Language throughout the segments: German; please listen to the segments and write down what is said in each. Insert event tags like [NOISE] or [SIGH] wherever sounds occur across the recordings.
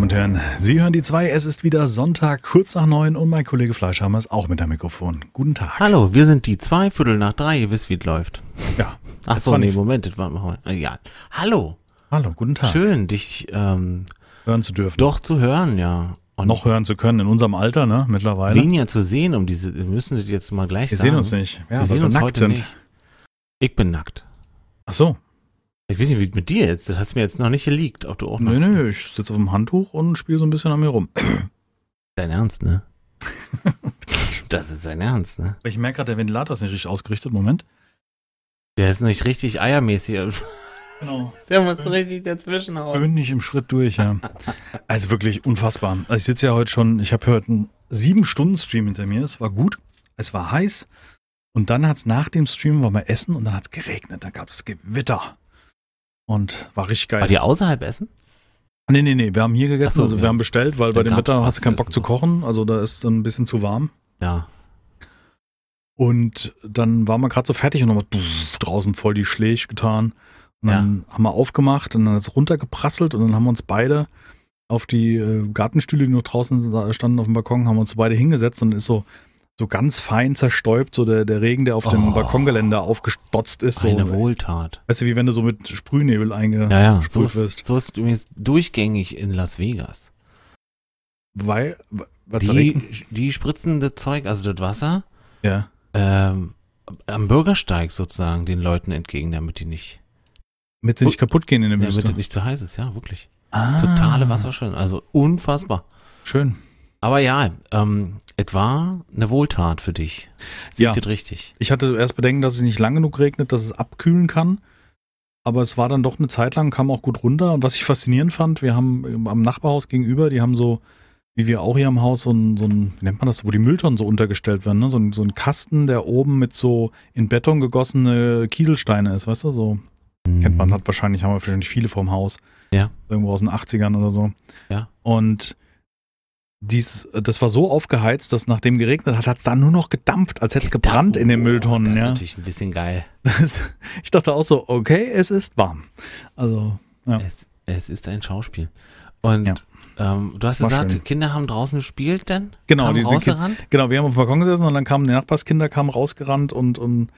Damen und Herren, Sie hören die zwei. Es ist wieder Sonntag, kurz nach neun und mein Kollege Fleischhammer ist auch mit dem Mikrofon. Guten Tag. Hallo, wir sind die zwei Viertel nach drei. Ihr wisst, wie es läuft. Ja. Ach so, nee, Moment, das war mal. Ja. Hallo, Hallo, guten Tag. schön, dich ähm, Hören zu dürfen. doch zu hören, ja. Und Noch hören zu können in unserem Alter, ne? Mittlerweile. weniger zu sehen, um diese. Wir müssen das jetzt mal gleich Wir sagen. sehen uns nicht. Ja, wir sehen wir uns nackt heute sind. nicht. Ich bin nackt. Ach so. Ich weiß nicht, wie mit dir jetzt. Das hast mir jetzt noch nicht geleakt, ob du auch noch. Nö, nö, ich sitze auf dem Handtuch und spiele so ein bisschen an mir rum. Dein Ernst, ne? [LAUGHS] das ist dein Ernst, ne? Ich merke gerade, der Ventilator ist nicht richtig ausgerichtet. Moment. Der ist nicht richtig eiermäßig. [LAUGHS] Genau. Der muss so richtig dazwischen hauen. Bin nicht im Schritt durch, ja. Also wirklich unfassbar. Also ich sitze ja heute schon, ich habe heute einen sieben Stunden Stream hinter mir. Es war gut, es war heiß. Und dann hat es nach dem Stream, war mal essen und dann hat es geregnet. Dann gab es Gewitter. Und war richtig geil. War die außerhalb essen? Nee, nee, nee, wir haben hier gegessen, so, also wir ja. haben bestellt, weil bei Dann dem gab's Wetter hast du keinen Bock essen, zu kochen, also da ist ein bisschen zu warm. Ja. Und dann waren wir gerade so fertig und war draußen voll die Schläge getan. Und dann haben wir aufgemacht und dann ist es runtergeprasselt und dann haben wir uns beide auf die äh, Gartenstühle, die noch draußen standen auf dem Balkon, haben wir uns beide hingesetzt und ist so, so ganz fein zerstäubt, so der, der Regen, der auf dem Oh. Balkongeländer aufgestotzt ist. So, Eine Wohltat. weißt du, wie wenn du so mit Sprühnebel Ja, ja. So eingesprüht ist, wirst. so ist übrigens durchgängig in Las Vegas. Weil, was Die, die spritzen das Zeug, also das Wasser, Ja. ähm, am Bürgersteig sozusagen den Leuten entgegen, damit die nicht, Damit sie nicht kaputt gehen in der damit Wüste. es nicht zu heiß ist, ja, wirklich. Ah, Totale Wasserschön, also unfassbar. Schön. Aber ja, ähm, es war eine Wohltat für dich. Ja. Sieht das richtig. Ich hatte erst Bedenken, dass es nicht lang genug regnet, dass es abkühlen kann. Aber es war dann doch eine Zeit lang, kam auch gut runter. Und was ich faszinierend fand, wir haben ähm, am Nachbarhaus gegenüber, die haben so, wie wir auch hier am Haus, so ein, so ein wie nennt man das, wo die Mülltonnen so untergestellt werden, ne? so, ein, so ein Kasten, der oben mit so in Beton gegossene Kieselsteine ist, weißt du, so. Kennt man, hat wahrscheinlich, haben wir wahrscheinlich viele vorm Haus. Ja. Irgendwo aus den 80ern oder so. Ja. Und dies, das war so aufgeheizt, dass nachdem geregnet hat, hat es da nur noch gedampft, als hätte es gebrannt in den Mülltonnen. Oh, Das ist ja. natürlich ein bisschen geil. Das, [LAUGHS] ich dachte auch so, okay, es ist warm. Also, ja. Es, es ist ein Schauspiel. Und Ja. ähm, du hast War gesagt, schön. Kinder haben draußen gespielt dann? Genau, die- die? Genau, wir haben auf dem Balkon gesessen und dann kamen die Nachbarskinder, kamen rausgerannt und, und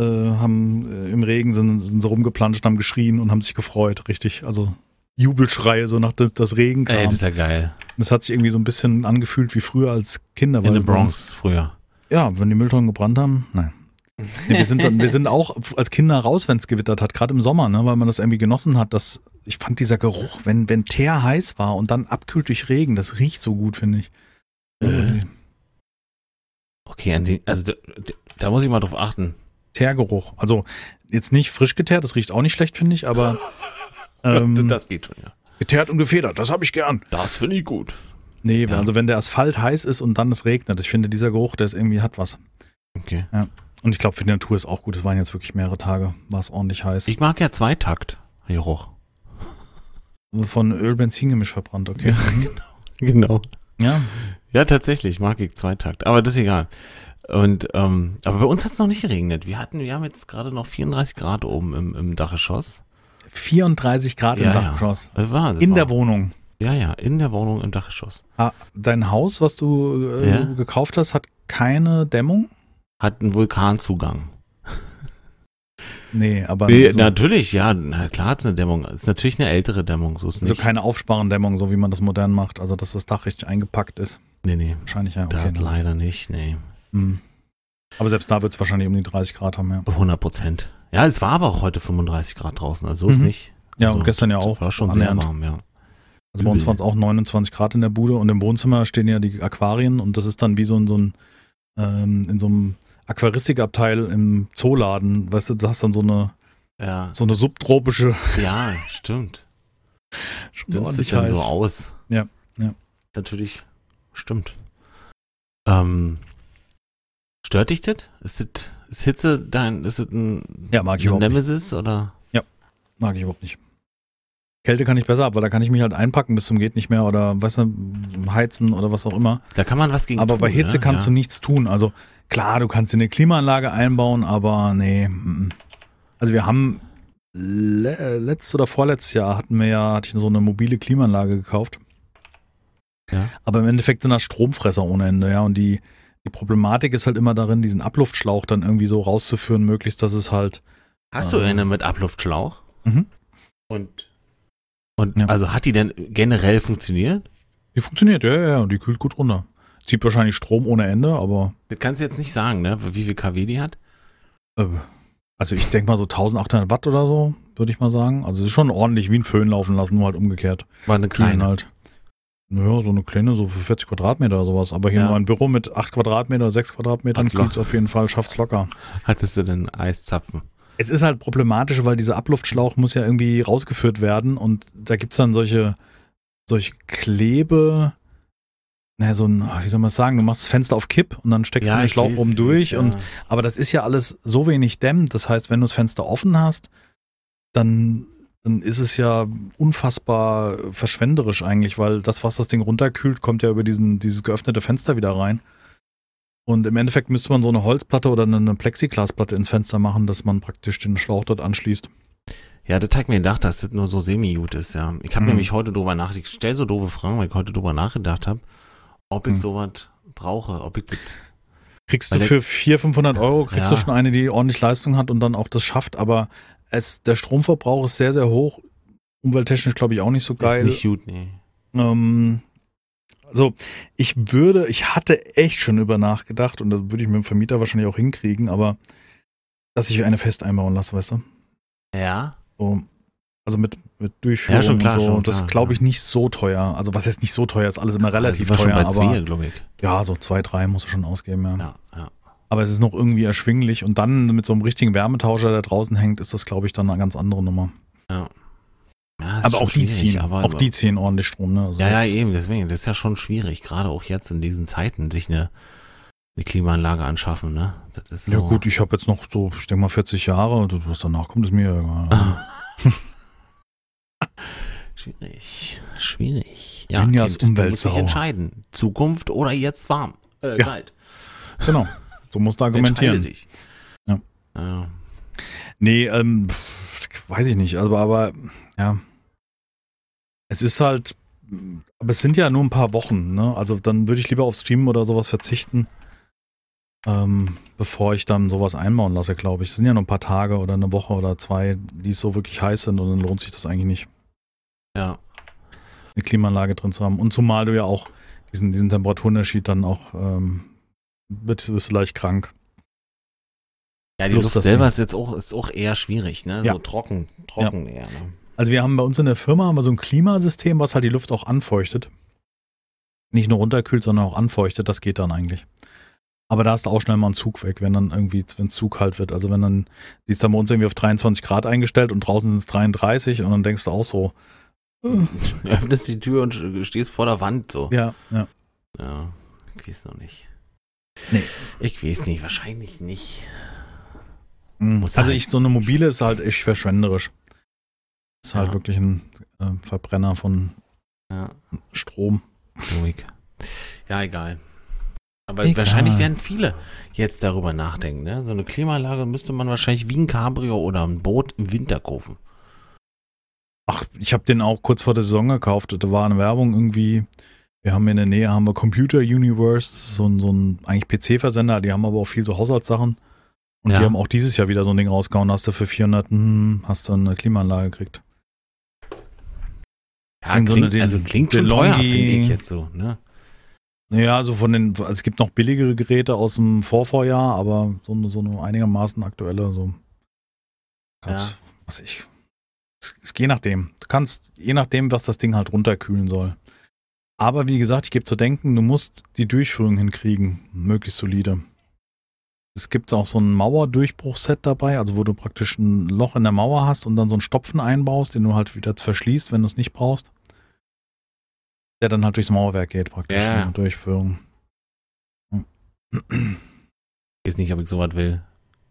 äh, haben äh, im Regen sind, sind so rumgeplanscht, haben geschrien und haben sich gefreut, richtig. Also Jubelschreie, so nach das, das Regen kam. Ey, das ist ja geil. das hat sich irgendwie so ein bisschen angefühlt wie früher als Kinder. In der Bronx früher. Ja, wenn die Mülltonnen gebrannt haben, nein. Nee, wir, sind, wir sind auch als Kinder raus, wenn es gewittert hat, gerade im Sommer, ne, weil man das irgendwie genossen hat. Dass, ich fand dieser Geruch, wenn, wenn Teer heiß war und dann abkühlt durch Regen, das riecht so gut, finde ich. Äh. Okay, den, also da, da muss ich mal drauf achten. Teergeruch. Also jetzt nicht frisch geteert, das riecht auch nicht schlecht, finde ich, aber [LAUGHS] ähm, das geht schon, ja. geteert und gefedert, das habe ich gern. Das finde ich gut. Nee, Ja. also wenn der Asphalt heiß ist und dann es regnet, ich finde, dieser Geruch, der ist irgendwie hat was. Okay. Und ich glaube, für die Natur ist auch gut. Es waren jetzt wirklich mehrere Tage, war es ordentlich heiß. Ich mag ja Zweitakt. Geruch. Von Öl-Benzin-Gemisch verbrannt, okay. [LAUGHS] Genau. Ja, Ja, tatsächlich mag ich Zweitakt. Aber das ist egal. Und, ähm, aber bei uns hat es noch nicht geregnet. Wir hatten, wir haben jetzt gerade noch 34 Grad oben im, im Dachgeschoss. 34 Grad im Ja, ja. Dachgeschoss. Das war, das In war, der Wohnung. Ja, ja, in der Wohnung im Dachgeschoss. Ah, dein Haus, was du äh, Ja. gekauft hast, hat keine Dämmung? Hat einen Vulkanzugang. Nee, aber Nee, so, natürlich, ja, na klar hat's eine Dämmung. Ist natürlich eine ältere Dämmung, so ist also nicht. keine Aufsparendämmung, so wie man das modern macht. Also, dass das Dach richtig eingepackt ist. nee, nee, Wahrscheinlich ja. Okay, hat leider nicht, nee. Hm. Aber selbst da wird es wahrscheinlich um die 30 Grad haben, ja. 100 Prozent. Ja, es war aber auch heute 35 Grad draußen, also so ist Mhm. nicht. Ja, Also, und gestern ja auch. War schon sehr annähernd. warm, ja. Also bei uns waren es auch 29 Grad in der Bude und im Wohnzimmer stehen ja die Aquarien und das ist dann wie so in so ein, ähm, in so einem Aquaristikabteil im Zooladen. Weißt du, du hast dann so eine, Ja, so eine subtropische, [LAUGHS] ja stimmt. [LAUGHS] schon ordentlich dann heiß. so aus. Ja, ja. Natürlich, stimmt. Ähm, stört dich das? Ist das, ist Hitze dein, ist das ein, Ja, mag ich eine überhaupt nicht. Nemesis oder? Mag ich überhaupt nicht. Kälte kann ich besser ab, weil da kann ich mich halt einpacken bis zum geht nicht mehr oder weißt du, heizen oder was auch immer. Da kann man was gegen Aber tun, bei Hitze ne? kannst ja. du nichts tun. Also klar, du kannst dir eine Klimaanlage einbauen, aber nee. Also wir haben le letztes oder vorletztes Jahr hatten wir ja, hatte ich so eine mobile Klimaanlage gekauft. Ja. Aber im Endeffekt sind das Stromfresser ohne Ende, ja. Und die, die Problematik ist halt immer darin, diesen Abluftschlauch dann irgendwie so rauszuführen, möglichst, dass es halt. Hast du Ähm. eine mit Abluftschlauch? Mhm. Und, und Ja. also hat die denn generell funktioniert? Die funktioniert, ja, ja, ja. Und die kühlt gut runter. Zieht wahrscheinlich Strom ohne Ende, aber. Das kannst du jetzt nicht sagen, ne? Wie viel kW die hat? Äh, also ich denke mal so 1800 Watt oder so, würde ich mal sagen. Also es ist schon ordentlich wie ein Föhn laufen lassen, nur halt umgekehrt. War eine Kühlen kleine. halt. Naja, so eine kleine, so für 40 Quadratmeter oder sowas. Aber hier Ja. nur ein Büro mit 8 Quadratmeter, 6 Quadratmetern es auf jeden Fall, schafft's locker. Hattest du denn Eiszapfen? Es ist halt problematisch, weil dieser Abluftschlauch muss ja irgendwie rausgeführt werden und da gibt's dann solche, solche Klebe, naja, so ein, wie soll man sagen, du machst das Fenster auf Kipp und dann steckst du den Schlauch oben durch ja. und aber das ist ja alles so wenig dämmt. Das heißt, wenn du das Fenster offen hast, dann, dann ist es ja unfassbar verschwenderisch eigentlich, weil das, was das Ding runterkühlt, kommt ja über diesen, dieses geöffnete Fenster wieder rein. Und im Endeffekt müsste man so eine Holzplatte oder eine Plexiglasplatte ins Fenster machen, dass man praktisch den Schlauch dort anschließt. Ja, das hat mir gedacht, dass das nur so semi-gut ist, ja. Ich habe Hm. nämlich heute drüber nachgedacht, ich stelle so doofe Fragen, weil ich heute drüber nachgedacht habe, ob ich Hm. sowas brauche, ob ich das Kriegst du für 400, 500 Euro, kriegst Ja. du schon eine, die ordentlich Leistung hat und dann auch das schafft, aber es, der Stromverbrauch ist sehr, sehr hoch. Umwelttechnisch glaube ich auch nicht so geil. ist nicht gut, nee. Ähm, also ich würde, ich hatte echt schon über nachgedacht und da würde ich mit dem Vermieter wahrscheinlich auch hinkriegen, aber dass ich eine fest einbauen lasse, weißt du? Ja? So, also mit, mit Durchführung Ja, schon klar, und so. schon das klar, glaube ich nicht so teuer. Also was ist nicht so teuer, ist alles immer relativ also war teuer, schon bei aber zwei, glaube ich. ja, so zwei, drei musst du schon ausgeben, ja. Ja, ja. Aber es ist noch irgendwie erschwinglich und dann mit so einem richtigen Wärmetauscher, der draußen hängt, ist das, glaube ich, dann eine ganz andere Nummer. ja ist Aber auch die ziehen, aber, auch die ziehen ordentlich Strom, ne? Also Ja, ja, eben, deswegen, das ist ja schon schwierig, gerade auch jetzt in diesen Zeiten, sich eine, eine Klimaanlage anschaffen, ne? So. Ja gut, ich habe jetzt noch so, ich denke mal 40 Jahre und was danach kommt, ist mir egal. [LAUGHS] [LAUGHS] Schwierig, schwierig. Ninjas Kind, du musst dich entscheiden. Zukunft oder jetzt warm. Äh, Ja. kalt. genau, [LAUGHS] so musst du argumentieren. Dich. Ja. Ja. Nee, ähm, pff, weiß ich nicht, aber, aber ja. Es ist halt, aber es sind ja nur ein paar Wochen, ne? Also dann würde ich lieber auf Streamen oder sowas verzichten, ähm, bevor ich dann sowas einbauen lasse, glaube ich. Es sind ja nur ein paar Tage oder eine Woche oder zwei, die so wirklich heiß sind und dann lohnt sich das eigentlich nicht, ja. eine Klimaanlage drin zu haben. Und zumal du ja auch diesen, diesen Temperaturunterschied dann auch, ähm, bist, bist du leicht krank. Ja, die Plus Luft selber Ding. ist jetzt auch, ist auch eher schwierig, ne? Ja. So trocken, trocken eher, ne? Also wir haben bei uns in der Firma haben wir so ein Klimasystem, was halt die Luft auch anfeuchtet. Nicht nur runterkühlt, sondern auch anfeuchtet. Das geht dann eigentlich. Aber da ist auch schnell mal ein Zug weg, wenn dann irgendwie, wenn es zu kalt wird. Also wenn dann, die ist dann bei uns irgendwie auf 23 Grad eingestellt und draußen sind es 33 und dann denkst du auch so, äh, [LAUGHS] Öffnest die Tür und stehst vor der Wand, so. ja, ja. Ja, ich weiß noch nicht. Nee. Ich weiß nicht, wahrscheinlich nicht. Mhm. Muss Also ich, so eine mobile ist halt echt verschwenderisch. Ist halt Ja. wirklich ein äh, Verbrenner von Ja, Strom. ruhig. Ja, egal. Aber Egal. wahrscheinlich werden viele jetzt darüber nachdenken, ne? So eine Klimaanlage müsste man wahrscheinlich wie ein Cabrio oder ein Boot im Winter kaufen. Ach, ich habe den auch kurz vor der Saison gekauft. Da war eine Werbung irgendwie. Wir haben in der Nähe haben wir Computer Universe, so ein, so ein eigentlich PC-Versender. Die haben aber auch viel so Haushaltssachen. Und Ja. die haben auch dieses Jahr wieder so ein Ding rausgehauen. Hast du für 400, hm, hast du eine Klimaanlage gekriegt. Ja, Irgend so klingt, eine also Den- klingt schon teuer, finde ich jetzt so, ne? Naja, also von den, also es gibt noch billigere Geräte aus dem Vorvorjahr, aber so eine, so eine einigermaßen aktuelle, so. Gab's, Ja. was ich. Es, es je nachdem. Du kannst, je nachdem, was das Ding halt runterkühlen soll. Aber wie gesagt, ich gebe zu denken, du musst die Durchführung hinkriegen, möglichst solide. Es gibt auch so ein Mauerdurchbruchset dabei, also wo du praktisch ein Loch in der Mauer hast und dann so einen Stopfen einbaust, den du halt wieder verschließt, wenn du es nicht brauchst. Der dann halt durchs Mauerwerk geht, praktisch, Ja. in der Durchführung. Ich weiß nicht, ob ich sowas will.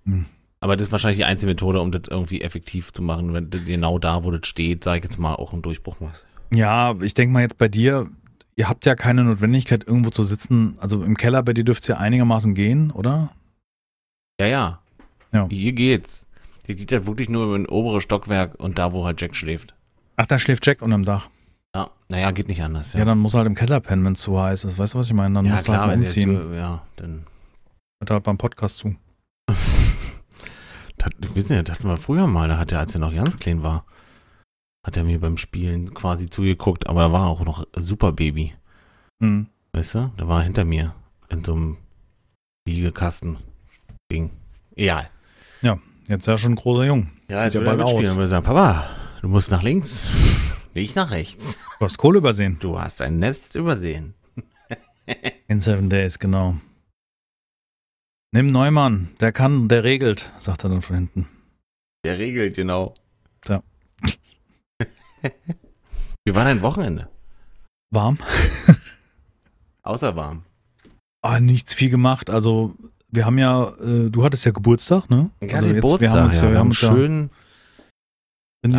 Hm. Aber das ist wahrscheinlich die einzige Methode, um das irgendwie effektiv zu machen, wenn du genau da, wo das steht, sag ich jetzt mal, auch einen Durchbruch machst. Ja, ich denke mal jetzt bei dir, ihr habt ja keine Notwendigkeit, irgendwo zu sitzen. Also im Keller bei dir dürfte es ja einigermaßen gehen, oder? Ja, ja. Ja. Hier geht's. Hier geht ja wirklich nur über ein oberes Stockwerk und da, wo halt Jack schläft. Ach, da schläft Jack unterm Dach. Ja, naja, geht nicht anders. Ja, dann muss halt im Keller pennen, wenn es zu heiß ist. Weißt du, was ich meine? Dann ja du klar, halt umziehen. Tür, ja, dann. Hört halt beim Podcast zu. [LAUGHS] Das, ich weiß nicht, das hatten wir früher mal, da hat er, als er noch ganz klein war, hat er mir beim Spielen quasi zugeguckt, aber da war auch noch super Baby. Hm. Weißt du? Da war er hinter mir in so einem Liegekasten-Ding. Egal. Jetzt ist er schon ein großer Jung. Ja, Sieht ja will bald er aus. Und wir sagen, Papa, du musst nach links, [LAUGHS] nicht nach rechts. Du hast Kohle übersehen. Du hast ein Nest übersehen. [LAUGHS] In seven days, genau. Nimm Neumann, der kann, der regelt, sagt er dann von hinten. Der regelt, genau. Ja. Wie war dein Wochenende? Warm. Außer warm. Ah, nichts viel gemacht. Also, wir haben ja, äh, du hattest ja Geburtstag, ne? Ja, also Geburtstag, wir haben uns ja, ja. wir haben schön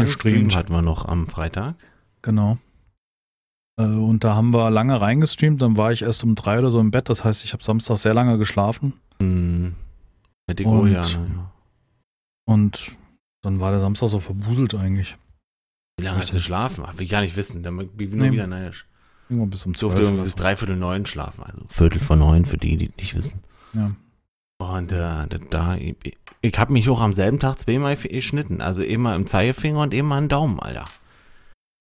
Stream hatten wir noch am Freitag. Genau. Äh, und da haben wir lange reingestreamt, dann war ich erst um drei oder so im Bett. Das heißt, ich habe Samstag sehr lange geschlafen. Hm. Mit Und- ja? Und dann war der Samstag so verbuselt eigentlich. Wie lange hast du geschlafen? Ach, will ich gar nicht wissen. Dann bin ich nur Nee. wieder neidisch. Irgendwann bis um Ich durfte bis so. dreiviertel neun schlafen. Also Viertel vor neun für die, die nicht wissen. Ja. Und äh, da, ich, ich habe mich auch am selben Tag zweimal geschnitten. Also immer im Zeigefinger und immer im Daumen, Alter.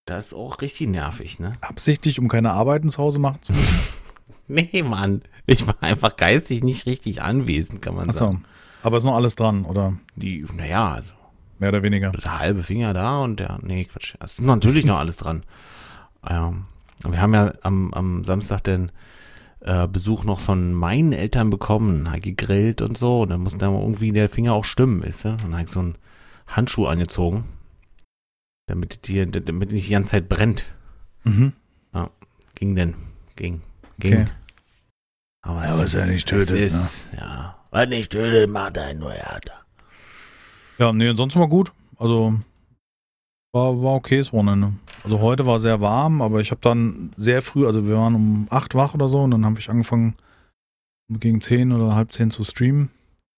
Das ist auch richtig nervig, ne? Absichtlich, um keine Arbeiten zu Hause machen zu müssen. [LAUGHS] Nee, Mann. Ich war einfach geistig nicht richtig anwesend, kann man Achso. sagen. Aber ist noch alles dran, oder? Die, naja, also Mehr oder weniger. der halbe Finger da und der, nee, Quatsch. Es ist natürlich noch alles dran. Ähm, wir haben ja am, am Samstag den äh, Besuch noch von meinen Eltern bekommen, halt gegrillt und so. Und dann musste dann irgendwie der Finger auch stimmen, weißt du? Und dann habe ich so einen Handschuh angezogen, damit die, damit nicht die ganze Zeit brennt. Mhm. Ging denn? Ging. Ging. Okay. Aber Ja, was ja nicht tötet, ist, ne? Ja. Was nicht tötet, macht einen nur härter. Ja, nee, ansonsten war gut. Also war, war okay das Wochenende. Also heute war sehr warm, aber ich habe dann sehr früh, also wir waren um acht wach oder so und dann habe ich angefangen gegen zehn oder halb zehn zu streamen.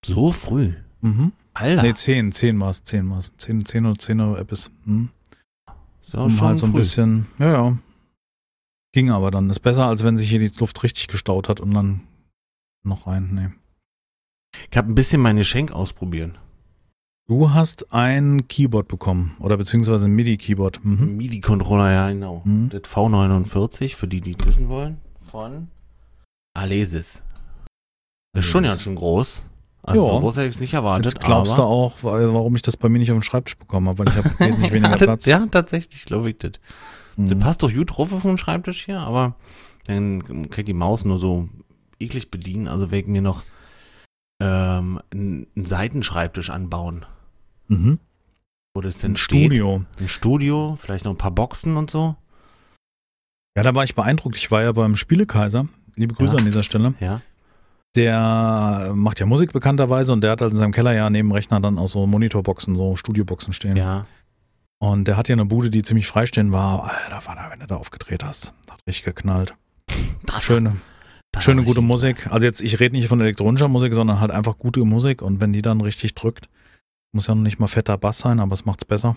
So früh. Mhm. Alter. Nee, zehn, zehn war es, zehn war es. Zehn, zehn oder zehn Uhr Apps. Mhm. ist auch Um schon halt so ein früh. bisschen, ja, ja. Ging aber dann. Ist besser, als wenn sich hier die Luft richtig gestaut hat und dann noch rein. Nee. Ich habe ein bisschen mein Geschenk ausprobieren. Du hast ein Keyboard bekommen oder beziehungsweise ein MIDI-Keyboard. Mhm. MIDI-Controller, ja, genau. Mhm. Das V49, für die, die wissen wollen, von Alesis. Das ist schon ganz schön groß. Also Ja. so groß hätte ich es nicht erwartet. Jetzt glaubst du auch, weil- warum ich das bei mir nicht auf den Schreibtisch bekommen habe, weil ich habe [LAUGHS] wesentlich weniger ja, Platz. ja, tatsächlich, glaube ich das. Mhm. Das passt doch gut drauf auf den Schreibtisch hier, aber dann kann ich die Maus nur so eklig bedienen. Also ich mir noch ähm, einen Seitenschreibtisch anbauen, Mhm. wo das denn Ein steht. Studio. Ein Studio, vielleicht noch ein paar Boxen und so. Ja, da war ich beeindruckt. Ich war ja beim Spielekaiser. Liebe Grüße Ja. an dieser Stelle. Ja. Der macht ja Musik bekannterweise und der hat halt in seinem Keller ja neben Rechner dann auch so Monitorboxen, so Studioboxen stehen. Ja. Und der hat ja eine Bude, die ziemlich freistehend war. Alter, war da, wenn du da aufgedreht hast. Hat richtig geknallt. Da, Schöne, schöne gute Musik. Also jetzt, ich rede nicht von elektronischer Musik, sondern halt einfach gute Musik. Und wenn die dann richtig drückt, muss ja noch nicht mal fetter Bass sein, aber es macht's besser.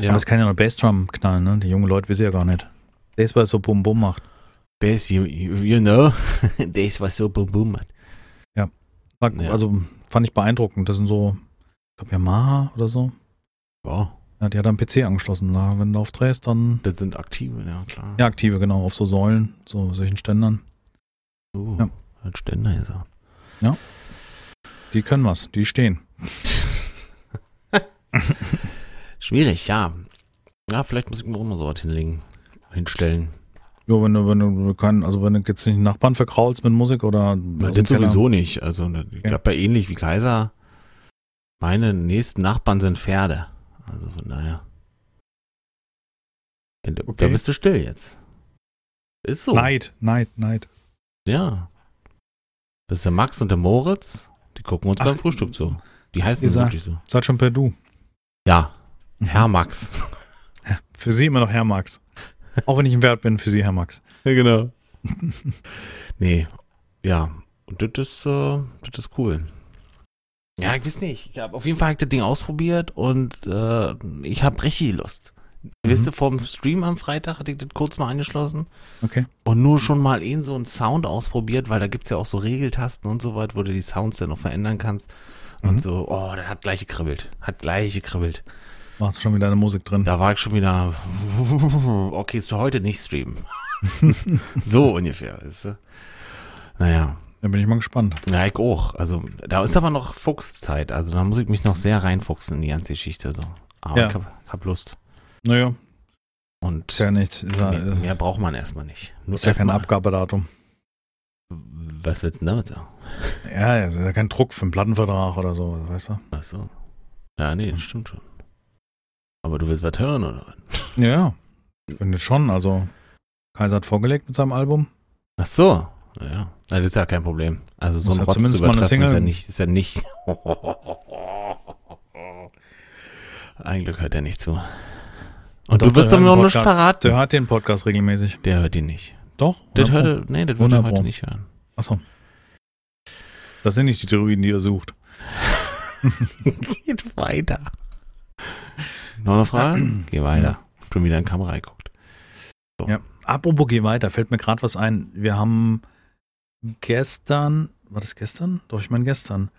Ja. Aber es kann ja noch Bassdrum knallen, ne? Die jungen Leute wissen ja gar nicht. Das, was so Bum Bum macht. Bass, you, you, know, [LAUGHS] das was so boom hat. War, Ja. Also fand ich beeindruckend. Das sind so, ich glaube Yamaha oder so. Wow, Ja, die hat am PC angeschlossen. Na, wenn du aufdrehst, dann. das sind aktive, ja klar. Ja, aktive, genau, auf so Säulen, so solchen Ständern. Uh, Ja. Hat Ständer gesagt. Die können was, die stehen. [LAUGHS] Schwierig, ja. Ja, vielleicht muss ich mir auch mal so was hinlegen, hinstellen. Ja, wenn du, wenn du keinen, also wenn du jetzt nicht Nachbarn verkraulst mit Musik oder. Na, das sowieso nicht. Also, ich Ja. glaube ja ähnlich wie Kaiser. Meine nächsten Nachbarn sind Pferde. Also von daher. Da Okay. bist du still jetzt. Ist so. Neid, Neid, Neid. Ja. Das ist der Max und der Moritz. Die gucken uns Ach, beim Frühstück zu. Die heißen ihr wirklich so. Seid schon per Du. Ja, Mhm. Herr Max. Für Sie immer noch Herr Max. Auch wenn ich ein Wert bin, für Sie Herr Max. Ja, genau. [LAUGHS] nee, ja. Und das ist, äh, das ist cool. Ja, ich weiß nicht. Ich hab, auf jeden Fall habe ich das Ding ausprobiert und äh, ich habe richtig Lust. Wisst ihr, vor dem Stream am Freitag hatte ich das kurz mal angeschlossen Okay. und nur schon mal eben so einen Sound ausprobiert, weil da gibt's ja auch so Regeltasten und so weiter, wo du die Sounds dann noch verändern kannst. Mhm. Und so, oh, der hat gleich gekribbelt. Hat gleich gekribbelt. Warst schon wieder eine Musik drin. Da war ich schon wieder, [LAUGHS] okay, ist heute nicht streamen. [LAUGHS] so ungefähr, weißt du? Naja, Da bin ich mal gespannt. ja, ich auch. Also, da ist aber noch Fuchszeit. Also, da muss ich mich noch sehr reinfuchsen in die ganze Geschichte. So. Aber Ja. ich hab, hab Lust. Naja, Und ist ja nichts. Ist ja, mehr, mehr braucht man erstmal nicht. Nur ist ja kein Abgabedatum. Was willst du denn damit sagen? Ja, es ist ja kein Druck für einen Plattenvertrag oder so, weißt du? Ach so. Ja, nee, das stimmt schon. Aber du willst was hören, oder was? Ja, ja. Ich finde schon. Also, Kaiser hat vorgelegt mit seinem Album. Ach so. Ja, das ist ja kein Problem. Also so Muss ein halt Rotz zu zumindest mal eine übertreffen ist ja Single- nicht, ist ja nicht. [LAUGHS] Ein Glück hört er nicht zu. Und Doch, du wirst doch noch nicht verraten. Der hört den Podcast regelmäßig. Der hört ihn nicht. Doch? Das 100 hört er, nee, das wird er 100 heute nicht hören. Achso. Das sind nicht die Druiden, die er sucht. [LAUGHS] Geht weiter. Noch eine Frage? [CLEARS THROAT] Geh weiter. Schon wieder in die Kamera geguckt. Ja. Apropos, geh weiter. Fällt mir gerade was ein. Wir haben gestern, war das gestern? Doch, ich meine gestern,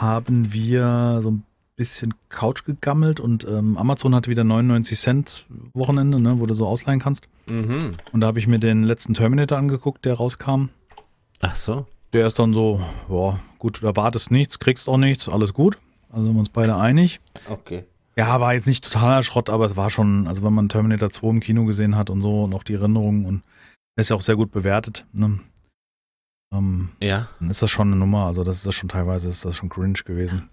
haben wir so ein bisschen Couch gegammelt und ähm, Amazon hatte wieder 99 Cent Wochenende, ne, wo du so ausleihen kannst. Mhm. Und da habe ich mir den letzten Terminator angeguckt, der rauskam. Ach so. Der ist dann so, boah, gut, du erwartest nichts, kriegst auch nichts, alles gut. Also sind wir uns beide einig. Okay. Ja, war jetzt nicht totaler Schrott, aber es war schon, also wenn man Terminator 2 im Kino gesehen hat und so und auch die Erinnerungen und ist ja auch sehr gut bewertet, ne? Ähm, Ja. dann ist das schon eine Nummer. Also das ist das schon teilweise, ist das schon cringe gewesen.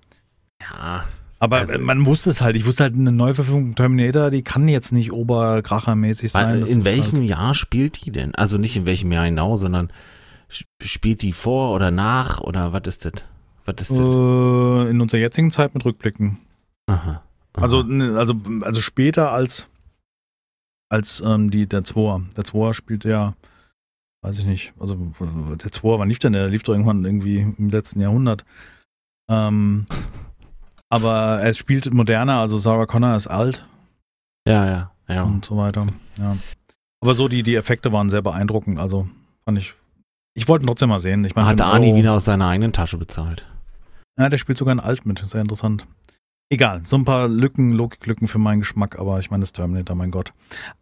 Ja. Aber Also- man wusste es halt. Ich wusste halt, eine Neuverfilmung Terminator, die kann jetzt nicht oberkrachermäßig sein. In welchem Halt, Jahr spielt die denn? Also nicht in welchem Jahr genau, sondern sp- spielt die vor oder nach oder was ist das? Was ist das? äh, in unserer jetzigen Zeit mit Rückblicken. Aha. Aha. Also, ne, also, also später als, als ähm, die, der Zwoer. Der Zwoer spielt ja, weiß ich nicht, also der Zwoer, wann lief denn der? Der lief doch irgendwann irgendwie im letzten Jahrhundert. Ähm, [LAUGHS] aber er spielt moderner, also Sarah Connor ist alt ja, ja, ja. und so weiter. Ja. Aber so, die, die Effekte waren sehr beeindruckend, also fand ich. Ich wollte ihn trotzdem mal sehen. Ich meine, Hat Euro- wieder aus seiner eigenen Tasche bezahlt. Ja, der spielt sogar in Alt mit. Sehr interessant. Egal, so ein paar Lücken, Logiklücken für meinen Geschmack, aber ich meine, das Terminator, mein Gott.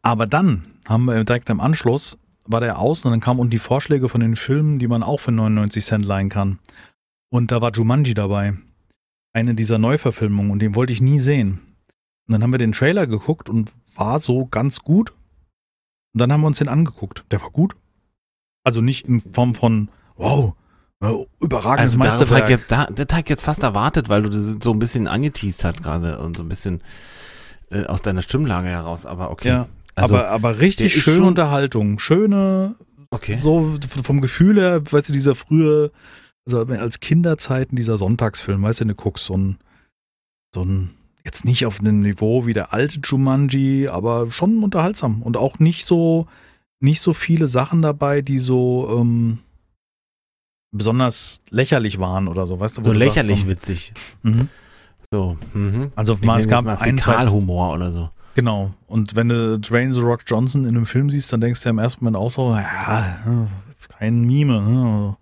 Aber dann haben wir direkt im Anschluss, war der aus und dann kamen unten die Vorschläge von den Filmen, die man auch für 99 Cent leihen kann. Und da war Jumanji dabei. Eine dieser Neuverfilmungen und den wollte ich nie sehen. Und dann haben wir den Trailer geguckt und war so ganz gut. Und dann haben wir uns den angeguckt. Der war gut. Also nicht in Form von, wow, äh, überragendes Also Meisterwerk. ich jetzt, da, hab ich jetzt fast erwartet, weil du das so ein bisschen angeteased hast gerade und so ein bisschen äh, aus deiner Stimmlage heraus, aber okay. Ja, Also, aber, aber richtig schöne schon- Unterhaltung. Schöne, okay. so vom Gefühl her, weißt du, dieser frühe, also als Kinderzeiten dieser Sonntagsfilm, weißt du, du guckst so ein, so ein, jetzt nicht auf einem Niveau wie der alte Jumanji, aber schon unterhaltsam und auch nicht so, nicht so viele Sachen dabei, die so ähm, besonders lächerlich waren oder so, weißt du, so du sagst, lächerlich so, witzig. mhm. So, mhm. Also mal, es gab mal ein, zwei, Fäkalhumor oder so. Genau. Und wenn du Dwayne The Rock Johnson in einem Film siehst, dann denkst du ja im ersten Moment auch so, ja, ist kein Mime. Ne?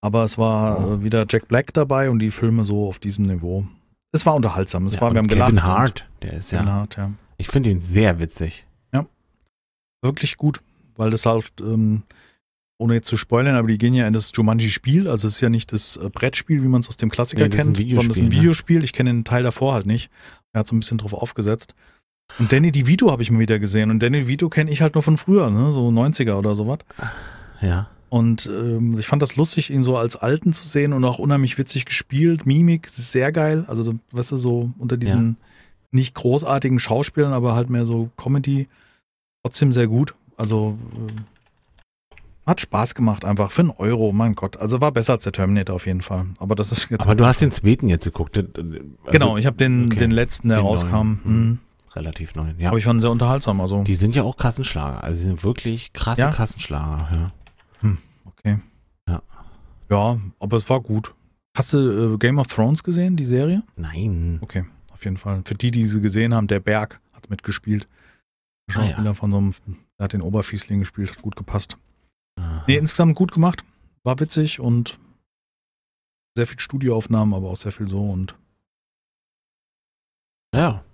Aber es war Oh. wieder Jack Black dabei und die Filme so auf diesem Niveau. Es war unterhaltsam. Es Ja, war, wir haben gelacht. Kevin und Hart, der ist Kevin ja, Hart, ja. ich finde ihn sehr witzig. Wirklich gut, weil das halt, ähm, ohne jetzt zu spoilern, aber die gehen ja in das Jumanji-Spiel. Also es ist ja nicht das äh, Brettspiel, wie man es aus dem Klassiker Nee, kennt, sondern es ist ein Videospiel, ne? Videospiel. Ich kenne den Teil davor halt nicht. Er hat so ein bisschen drauf aufgesetzt. Und Danny DeVito habe ich mal wieder gesehen. Und Danny DeVito kenne ich halt nur von früher, ne? so 90er oder sowas. Ja. Und ähm, ich fand das lustig, ihn so als Alten zu sehen und auch unheimlich witzig gespielt. Mimik sehr geil. Also, weißt du, so unter diesen nicht großartigen Schauspielern, aber halt mehr so Comedy. Trotzdem sehr gut. Also, äh, hat Spaß gemacht einfach. Für einen Euro, mein Gott. Also, war besser als der Terminator auf jeden Fall. Aber das ist jetzt. Aber du hast den zweiten jetzt geguckt. also genau, ich habe den, okay. den letzten, der Den rauskam. Hm. Mhm. Relativ neu. Ja. Aber ich fand sehr unterhaltsam. Also, Die sind ja auch Kassenschlager. Also sie sind wirklich krasse Ja? Kassenschlager. okay. Ja. Ja, aber es war gut. Hast du äh, Game of Thrones gesehen, die Serie? Nein. Okay, auf jeden Fall. Für die, die sie gesehen haben, der Berg hat mitgespielt. Der Ah, ja. Schauspieler von so einem, der hat den Oberfiesling gespielt, hat gut gepasst. Aha. Nee, insgesamt gut gemacht. War witzig und sehr viel Studioaufnahmen, aber auch sehr viel so und Ja.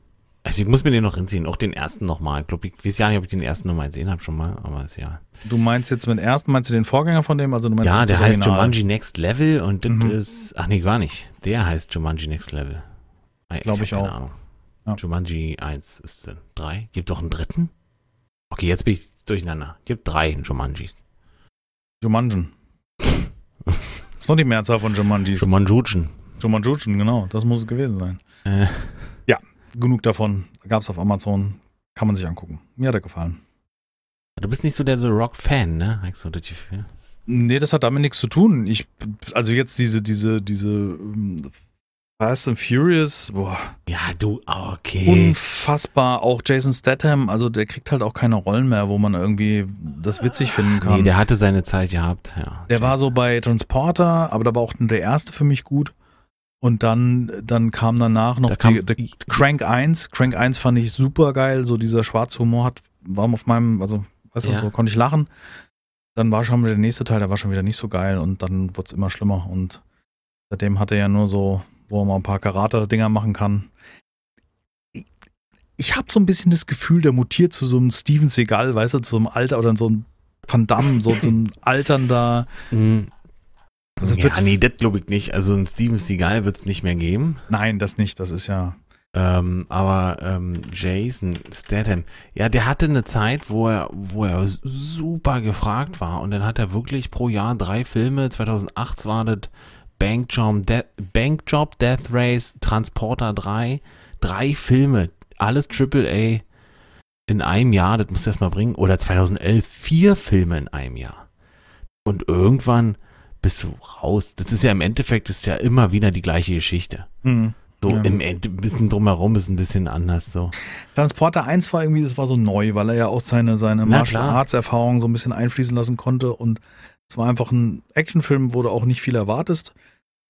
Also ich muss mir den noch hinziehen, auch den ersten nochmal. Ich glaube, ich weiß ja nicht, ob ich den ersten nochmal gesehen habe schon mal, aber ist ja. du meinst jetzt mit ersten, meinst du den Vorgänger von dem? Also du meinst Ja, der heißt Original? Jumanji Next Level und das Mhm. ist, ach nee, gar nicht. Der heißt Jumanji Next Level. Glaub hab ich keine auch. Ahnung. Ja. Jumanji 1 ist denn 3? Gibt doch einen dritten? Okay, jetzt bin ich durcheinander. Gibt drei Jumanjis. Jumanjen. Das [LAUGHS] ist noch die Mehrzahl von Jumanjis. Jumanjuchen. Jumanjuchen, genau. Das muss es gewesen sein. Äh, Genug davon. Gab es auf Amazon. Kann man sich angucken. Mir hat er gefallen. du bist nicht so der The Rock-Fan, ne? Hast du das Gefühl? Nee, das hat damit nichts zu tun. Ich, also jetzt diese, diese, diese ähm, Fast and Furious, boah, Ja, du, okay. unfassbar. Auch Jason Statham, also der kriegt halt auch keine Rollen mehr, wo man irgendwie das witzig finden kann. Nee, der hatte seine Zeit gehabt, ja. Der war so bei Transporter, aber da war auch der erste für mich gut. Und dann, dann kam danach noch Da kam- die, die Crank 1. Crank 1 fand ich super geil. So dieser schwarze Humor hat, war auf meinem, also, weißt du, Ja. so konnte ich lachen. Dann war schon wieder der nächste Teil, der war schon wieder nicht so geil und dann wurde es immer schlimmer. Und seitdem hat er ja nur so, wo er mal ein paar Karate-Dinger machen kann. Ich, ich habe so ein bisschen das Gefühl, der mutiert zu so einem Steven Seagal, weißt du, zu so einem Alter oder so einem Van Damme, so, so ein [LAUGHS] alternder. Also ja, nee, das glaube ich nicht. Also ein Steven Seagal wird es nicht mehr geben. Nein, das nicht. Das ist ja. Ähm, aber ähm, Jason Statham, ja, der hatte eine Zeit, wo er, wo er super gefragt war und dann hat er wirklich pro Jahr drei Filme. 2008 war das Bank Job, De Bank Job Death Race, Transporter 3, drei Filme, alles Triple A in einem Jahr, das muss er erstmal bringen. Oder 2011 vier Filme in einem Jahr. Und irgendwann bist du raus. Das ist ja im Endeffekt ist ja immer wieder die gleiche Geschichte. Hm. So Ja. im Ende, ein bisschen drumherum ist ein bisschen anders so. Transporter 1 war irgendwie, das war so neu, weil er ja auch seine, seine Na Martial klar. Arts Erfahrung so ein bisschen einfließen lassen konnte. Und es war einfach ein Actionfilm, wo du auch nicht viel erwartest.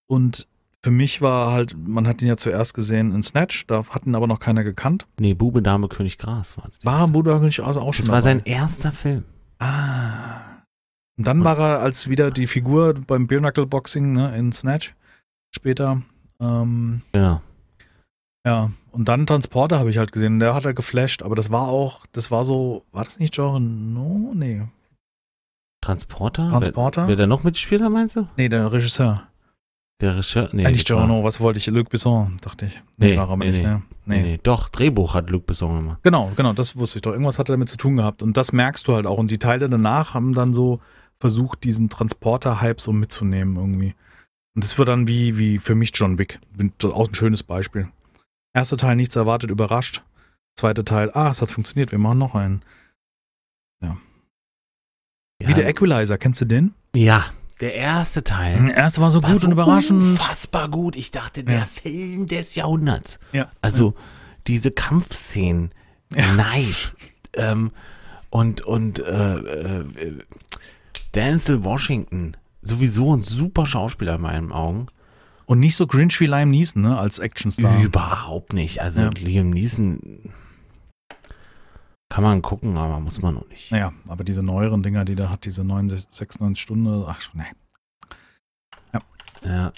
Und für mich war halt, man hat ihn ja zuerst gesehen in Snatch, da hat ihn aber noch keiner gekannt. Nee, Bube, Dame, König, Gras war das. War Buddha nicht also auch schon Das war dabei. sein erster Film. Ah. Und dann war er als wieder die Figur beim Beer Knuckle Boxing ne, in Snatch später. Ähm, Genau. ja, und dann Transporter habe ich halt gesehen. Der hat er geflasht, aber das war auch, das war so, war das nicht Genre? No, nee. Transporter? Transporter? Wer, wer da noch mitgespielt hat, meinst du? Nee, der Regisseur. Der Regisseur? Nee, das war- Genre, was wollte ich? Luc Besson, dachte ich. Nee, Nee, war aber nee, nicht, nee. ne? Nee. Nee. nee. Doch, Drehbuch hat Luc Besson gemacht. Genau, genau, das wusste ich doch. Irgendwas hat er damit zu tun gehabt. Und das merkst du halt auch. Und die Teile danach haben dann so versucht, diesen Transporter-Hype so mitzunehmen irgendwie. Und das wird dann wie, wie für mich John Wick. Auch ein schönes Beispiel. Erster Teil nichts erwartet, überrascht. Zweiter Teil, ah, es hat funktioniert, wir machen noch einen. Ja, Wie der Equalizer, kennst du den? Ja, der erste Teil. Der erste war so war gut so und überraschend. Unfassbar gut. Ich dachte, der Ja. Film des Jahrhunderts. Ja. Also diese Kampfszenen, Ja. nice. ähm, und und äh, äh, Denzel Washington, sowieso ein super Schauspieler in meinen Augen. Und nicht so cringe wie Lime Neeson, ne, als Actionstar. Überhaupt nicht. Also Ja. Liam Neeson kann man gucken, aber muss man noch nicht. Naja, aber diese neueren Dinger, die da hat, diese 69, 96 Stunden, ach, nee. Ja.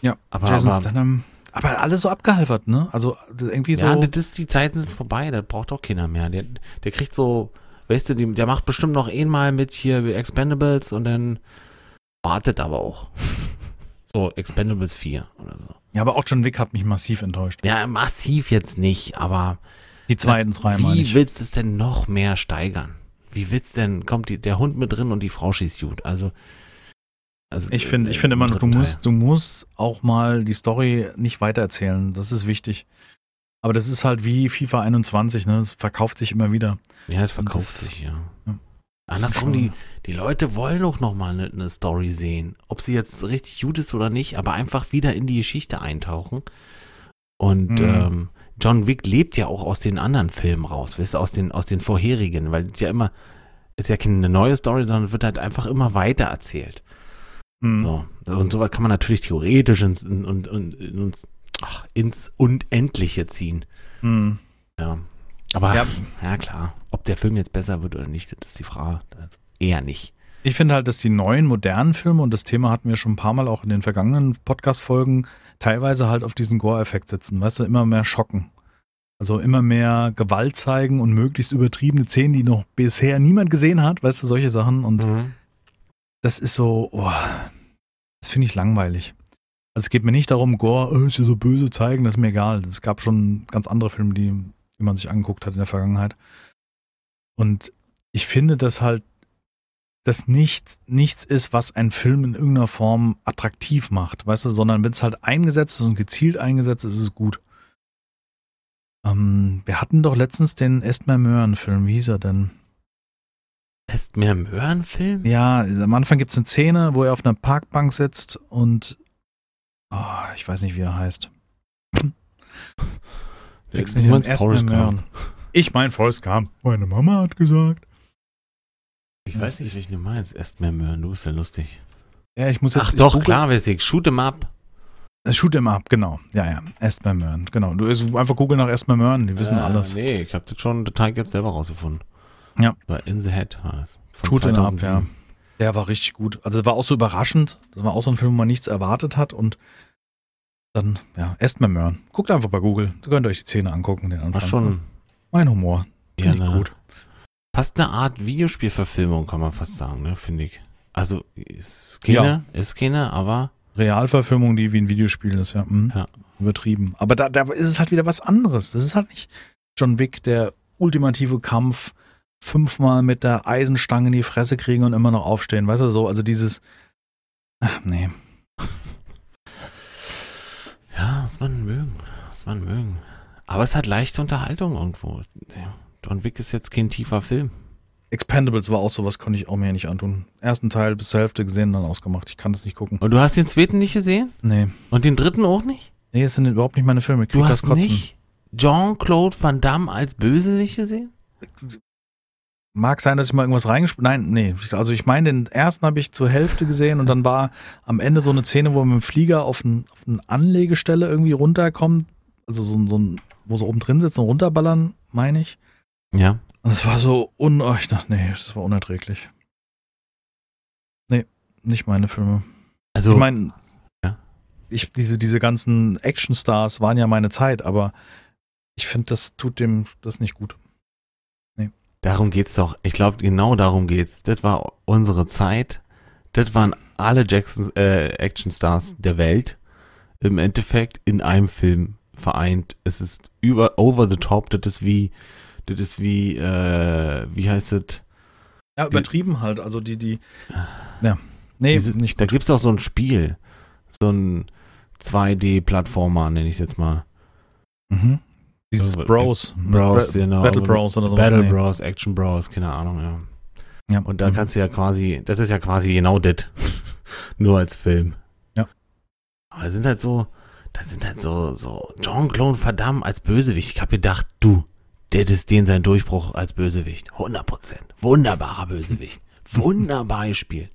Ja, aber, Jason aber Statham. Aber alles so abgehalfert, ne? Also irgendwie so. ja, das die Zeiten sind vorbei, das braucht auch keiner mehr. Der, der kriegt so, weißt du, die, der macht bestimmt noch einmal mit hier Expendables und dann wartet aber auch. [LAUGHS] So, Expendables 4 oder so. ja, aber auch John Wick hat mich massiv enttäuscht. Ja, massiv jetzt nicht, aber Die zweiten drei meine wie willst du es denn noch mehr steigern? Wie willst denn, kommt die, der Hund mit drin und die Frau schießt gut? Also, also Ich finde, ich äh, finde im immer, du Teil. musst, du musst auch mal die Story nicht weitererzählen. Das ist wichtig. Aber das ist halt wie FIFA 21, ne? Es verkauft sich immer wieder. Ja, es verkauft Das- sich, ja. ja. Andersrum, die, die Leute wollen doch noch mal eine, eine Story sehen. Ob sie jetzt richtig gut ist oder nicht, aber einfach wieder in die Geschichte eintauchen. Und Mhm. ähm, John Wick lebt ja auch aus den anderen Filmen raus, weißt aus den, aus den vorherigen, weil ja immer, ist ja keine neue Story, sondern wird halt einfach immer weiter erzählt. Mhm. So. Und sowas kann man natürlich theoretisch und, und, und, ins, ach, ins Unendliche ziehen. Mhm. Ja. Aber Ja. ja. klar, ob der Film jetzt besser wird oder nicht, das ist die Frage. Eher nicht. Ich finde halt, dass die neuen modernen Filme, und das Thema hatten wir schon ein paar Mal auch in den vergangenen Podcast-Folgen, teilweise halt auf diesen Gore-Effekt sitzen, weißt du, immer mehr schocken. Also immer mehr Gewalt zeigen und möglichst übertriebene Szenen, die noch bisher niemand gesehen hat, weißt du, solche Sachen. Und Mhm. das ist so, oh, das finde ich langweilig. Also es geht mir nicht darum, Gore, äh, ist ja so böse zeigen, das ist mir egal. Es gab schon ganz andere Filme, die, die man sich angeguckt hat in der Vergangenheit. Und ich finde, dass halt das nicht, nichts ist, was einen Film in irgendeiner Form attraktiv macht, weißt du, sondern wenn es halt eingesetzt ist und gezielt eingesetzt ist, ist es gut. Ähm, wir hatten doch letztens den Estmer Möhren-Film, wie hieß er denn? Ist mehr Möhrenfilm? Ja, am Anfang gibt es eine Szene, wo er auf einer Parkbank sitzt und oh, ich weiß nicht, wie er heißt. Kriegst nicht den Gump. Möhren. Ich mein Forrest Gump. Meine Mama hat gesagt. Ich weiß nicht, welchen du meinst. Esst mehr Möhren, du bist ja lustig. Ja, ich muss jetzt. Ach doch, google- klar, weiß ich. Shoot 'em up. Shoot em up, genau. Ja, ja. Estmer Möhren, genau. Du ist einfach googeln nach Estmer Möhren, die wissen Äh, alles. Nee, ich habe das schon den Teig jetzt selber rausgefunden. Ja. Bei In the Head war das. Shoot em up, 2007. ja. Der war richtig gut. Also das war auch so überraschend. Das war auch so ein Film, wo man nichts erwartet hat und dann, ja, Estmer Möhren. Guckt einfach bei Google. Da könnt ihr euch die Szene angucken, den Anfang. War schon Mein Humor. Finde ich eine, gut. fast eine Art Videospielverfilmung, kann man fast sagen, ne, finde ich. Also, ist keine, ist keine, aber Realverfilmung, die wie ein Videospiel ist, ja. Mhm. Ja. Übertrieben. Aber da, da ist es halt wieder was anderes. Das ist halt nicht John Wick, der ultimative Kampf, fünfmal mit der Eisenstange in die Fresse kriegen und immer noch aufstehen. Weißt du, so, also dieses. Ach, nee. [LAUGHS] ja, muss man mögen. Muss man mögen. Aber es hat leichte Unterhaltung irgendwo. John Wick ist jetzt kein tiefer Film. Expendables war auch sowas, konnte ich auch mir nicht antun. Ersten Teil bis zur Hälfte gesehen, dann ausgemacht. Ich kann das nicht gucken. Und du hast den zweiten nicht gesehen? Nee. Und den dritten auch nicht? Nee, es sind überhaupt nicht meine Filme. Ich Du hast nicht Jean-Claude Van Damme als Bösewicht gesehen? Mag sein, dass ich mal irgendwas reingespielt Nein, nee. Also ich meine, den ersten habe ich zur Hälfte gesehen und dann war am Ende so eine Szene, wo man mit dem Flieger auf, ein, auf eine Anlegestelle irgendwie runterkommt. Also so, ein- so ein, wo sie oben drin sitzen und runterballern, meine ich. Ja. Und es war so un... Oh, ich dachte, nee, das war unerträglich. Nee, nicht meine Filme. Also, ich meine, Ja. ich, diese, diese ganzen Actionstars waren ja meine Zeit, aber ich finde, das tut dem das nicht gut. Darum geht's doch. Ich glaube, genau darum geht's. Das war unsere Zeit. Das waren alle Jackson äh, Actionstars der Welt. Im Endeffekt in einem Film vereint. Es ist über over the top. Das ist wie, das ist wie, äh, wie heißt es? Ja, übertrieben halt. Also die, die. Ja. Nee, Diese, nicht da gut. gibt's auch so ein Spiel, so ein 2D-Plattformer, nenne ich jetzt mal. Mhm. Dieses Bros. Bros, genau. Battle Bros oder so. Battle Bros, Action Bros, keine Ahnung, ja. Ja. Und da Mhm. kannst du ja quasi, das ist ja quasi genau das. [LAUGHS] Nur als Film. Ja. Aber sind halt so, da sind halt so, so Jean-Claude Van Damme als Bösewicht. Ich hab gedacht, du, das ist den sein Durchbruch als Bösewicht. 100 Prozent. Wunderbarer Bösewicht. [LAUGHS] Wunderbar gespielt.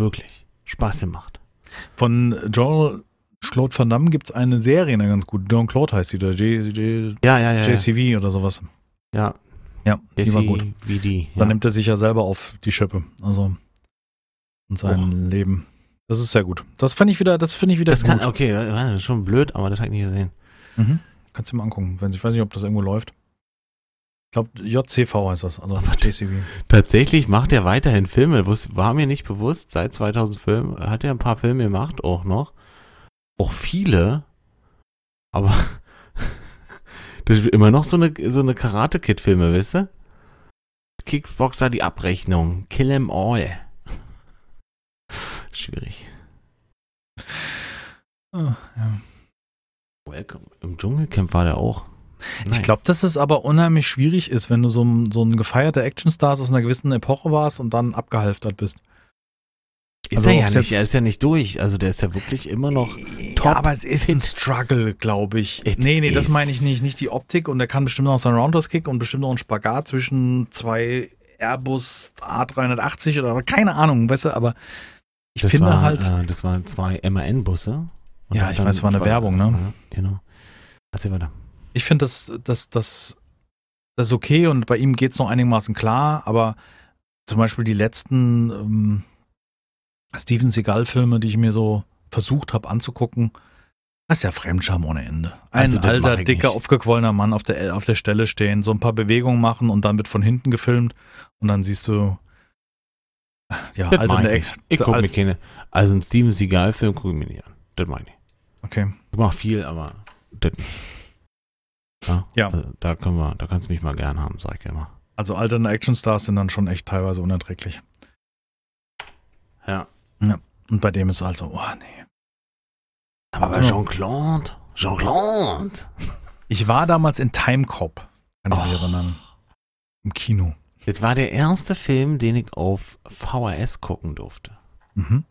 Wirklich. Spaß gemacht. Von Jean Claude Van Damme gibt es eine Serie, eine ganz gut. Jean Claude heißt die, oder J, J, Ja, ja, ja. ja. JCV oder sowas. Ja, Ja, die war gut. Wie die. Dann Ja. nimmt er sich ja selber auf die Schippe. Also. Und sein Leben. Das ist sehr gut. Das finde ich wieder, das finde ich wieder Das kann, gut. okay, das ist schon blöd, aber das habe ich nicht gesehen. Mhm. Kannst du mal angucken. Wenn, ich weiß nicht, ob das irgendwo läuft. Ich glaube, JCV heißt das, also Aber- JCV. Tatsächlich macht er weiterhin Filme. War mir nicht bewusst. Seit 2005 hat er ein paar Filme gemacht, auch noch. Auch viele. Aber [LAUGHS] das ist immer noch so eine, so eine Karate-Kid-Filme, weißt du? Kickboxer, die Abrechnung. Kill 'em all. [LAUGHS] Schwierig. Ah, ja. Welcome. Im Dschungelcamp war der auch. Ich glaube, dass es aber unheimlich schwierig ist, wenn du so ein, so ein gefeierter Actionstar aus einer gewissen Epoche warst und dann abgehalftert bist. Ist also er ja nicht. Er ist ja nicht durch. Also der ist ja wirklich immer noch. top ja, aber es ist ein fit. Struggle, glaube ich. It nee, nee, das is. meine ich nicht. Nicht die Optik und er kann bestimmt noch seinen Roundhouse-Kick und bestimmt noch einen Spagat zwischen zwei Airbus A380 oder keine Ahnung, weißt du, aber ich Das finde war, halt, Äh, das waren zwei MAN-Busse. Ja, ich weiß, es war eine Werbung, ne? Ja, genau. Erzähl weiter. ich finde, dass, dass, dass das ist okay und bei ihm geht es noch einigermaßen klar, aber zum Beispiel die letzten ähm, Steven Seagal-Filme, die ich mir so versucht habe anzugucken, das ist ja Fremdscham ohne Ende. Ein Also, alter, ich dicker, nicht. aufgequollener Mann auf der, auf der Stelle stehen, so ein paar Bewegungen machen und dann wird von hinten gefilmt und dann siehst du, ja, Das alte ich. Action. Ich gucke mir keine. Also ein Steven Seagal-Film gucke ich mir nicht an. Das meine ich. Okay. Ich mache viel, aber das. Ja, Ja. Also da können wir, da kannst du mich mal gern haben, sag ich immer. Also alternde Actionstars sind dann schon echt teilweise unerträglich. Ja. Und bei dem ist also, oh nee. Aber Ja. Jean-Claude, Jean-Claude. Ich war damals in Time Cop, kann ich mich erinnern. Im Kino. Das war der erste Film, den ich auf VHS gucken durfte. Mhm.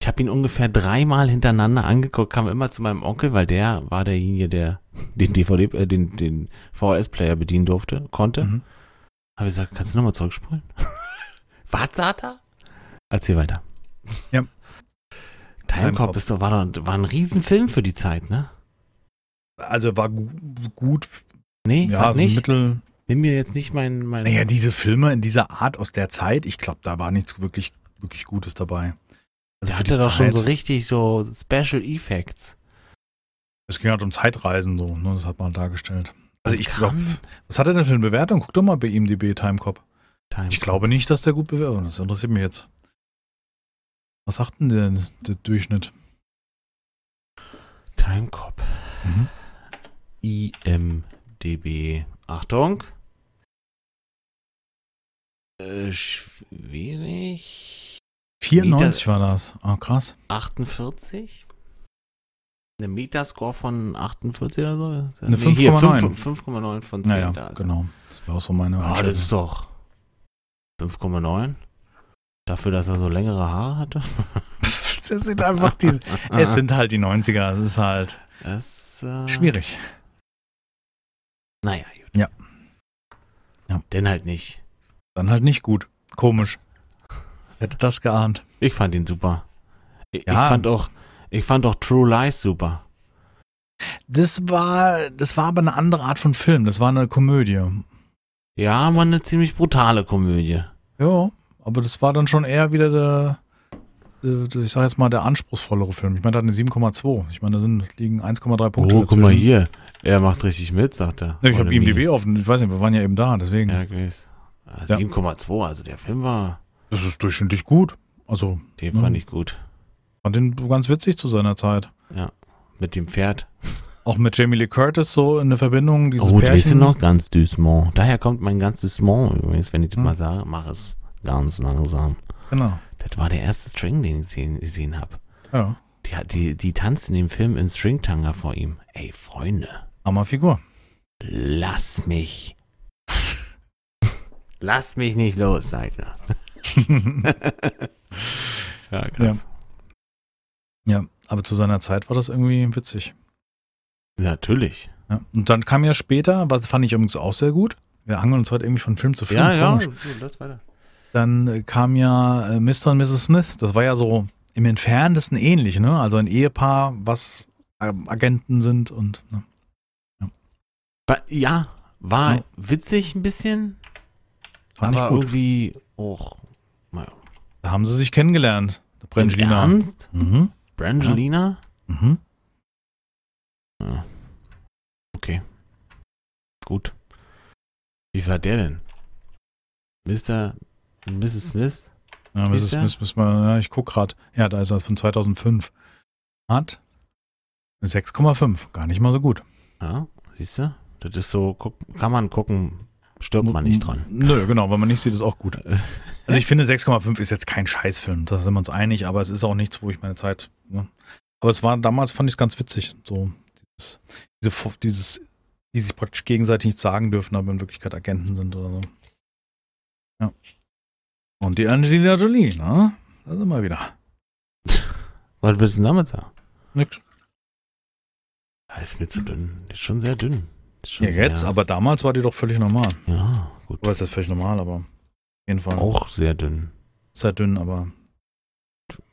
Ich habe ihn ungefähr dreimal hintereinander angeguckt, kam immer zu meinem Onkel, weil der war derjenige, der den DVD, äh, den, den VHS-Player bedienen durfte, konnte. Mhm. Habe ich gesagt, kannst du nochmal zurückspulen? [LAUGHS] Was sagt er? Erzähl weiter. Ja. Time Cop ist doch, war, doch, war ein Riesenfilm für die Zeit, ne? Also war gu gut, Nee, ja, nicht. mittel. Nimm mir jetzt nicht mein, mein Naja, diese Filme in dieser Art aus der Zeit, ich glaube, da war nichts wirklich, wirklich Gutes dabei. Also der die hatte doch schon Zeit, so richtig so Special Effects. es ging halt um Zeitreisen so, ne, das hat man dargestellt. Also ich glaube, was hat er denn für eine Bewertung? Guck doch mal bei IMDb Time Cop. Time Ich glaube nicht, dass der gut bewertet. Das interessiert mich jetzt. Was sagt denn der, der Durchschnitt? Time Cop. Mhm. IMDB. Achtung. Äh, schwierig. 94 war das. Ah, krass. 48. Eine Metascore von 48 oder so? Eine hier, 5,9. 5 5,9 von 10. Naja, da ist genau. Das wäre auch so meine Ah, das ist doch 5,9. Dafür, dass er so längere Haare hatte. [LAUGHS] Das sind einfach diese. Es sind halt die 90er. Es ist halt Das, äh, schwierig. Naja, gut. Ja. Ja. Denn halt nicht. Dann halt nicht gut. Komisch. Hätte das geahnt. Ich fand ihn super. Ich, Ja. ich fand auch, ich fand auch True Lies super. Das war, das war aber eine andere Art von Film. Das war eine Komödie. Ja, war eine ziemlich brutale Komödie. Ja, aber das war dann schon eher wieder der, der, ich sag jetzt mal, der anspruchsvollere Film. Ich meine, da hat eine 7,2. Ich meine, da sind, liegen 1,3 Punkte oh, guck mal dazwischen. hier. Er macht richtig mit, sagt er. Ja, ich habe IMDb offen. Ich weiß nicht, wir waren ja eben da, deswegen. Ja, gewiss. Ah, Ja. 7,2, also der Film war, Das ist durchschnittlich gut. Also, den Ja. fand ich gut. fand den ganz witzig zu seiner Zeit. Mit dem Pferd. Auch mit Jamie Lee Curtis so in der Verbindung, dieses oh, das ist Pärchen. noch ganz Doucement. Daher kommt mein ganz Doucement übrigens, wenn ich das Hm. mal sage, mach es ganz langsam. Genau. Das war der erste String, den ich gesehen- habe. Ja, Die, die, die tanzt in dem Film in Stringtanga vor ihm. Ey, Freunde, Hammerfigur. lass mich. lass mich nicht los, Seidner. [LAUGHS] ja, krass. ja, aber zu seiner Zeit war das irgendwie witzig. Natürlich. Ja. Und dann kam ja später, was fand ich übrigens auch sehr gut. Wir hangeln uns heute irgendwie von Film zu Film. Ja, ja, lass weiter. Dann äh, kam ja äh, Mr. und Mrs. Smith. Das war ja so im Entferntesten ähnlich, ne? Also ein Ehepaar, was ähm, Agenten sind und ne? Wa- Ja, war Ja. witzig ein bisschen, fand aber ich gut. irgendwie auch. Naja. Da haben sie sich kennengelernt. Brangelina. Ernst? Mhm. Brangelina? Mhm. Ja. Okay. Gut. Wie war der denn? Mr. Mrs. Smith? Ja, Mrs. Smith, müssen wir, ja, ich guck gerade. Ja, da ist er von 2005. Hat 6,5. Gar nicht mal so gut. Ja, siehst du? Das ist so, guck, kann man gucken, stirbt man nicht dran. Nö, genau, wenn man nicht sieht, ist auch gut. [LAUGHS] Also ich finde 6,5 ist jetzt kein Scheißfilm, da sind wir uns einig, aber es ist auch nichts, wo ich meine Zeit. Ne? Aber es war damals, fand ich es ganz witzig, so dieses, diese, dieses, die sich praktisch gegenseitig nichts sagen dürfen, aber in Wirklichkeit Agenten sind oder so. Ja. Und die Angelina Jolie, ne? Da sind wir wieder. [LAUGHS] Was willst du denn damit sagen? Nix. Ja, ist mir zu dünn. Ist schon sehr dünn. Ist schon Ja, jetzt, sehr, aber damals war die doch völlig normal. Ja, gut. Du weißt, das ist völlig normal, aber auf jeden Fall. Auch sehr dünn. Sehr dünn, aber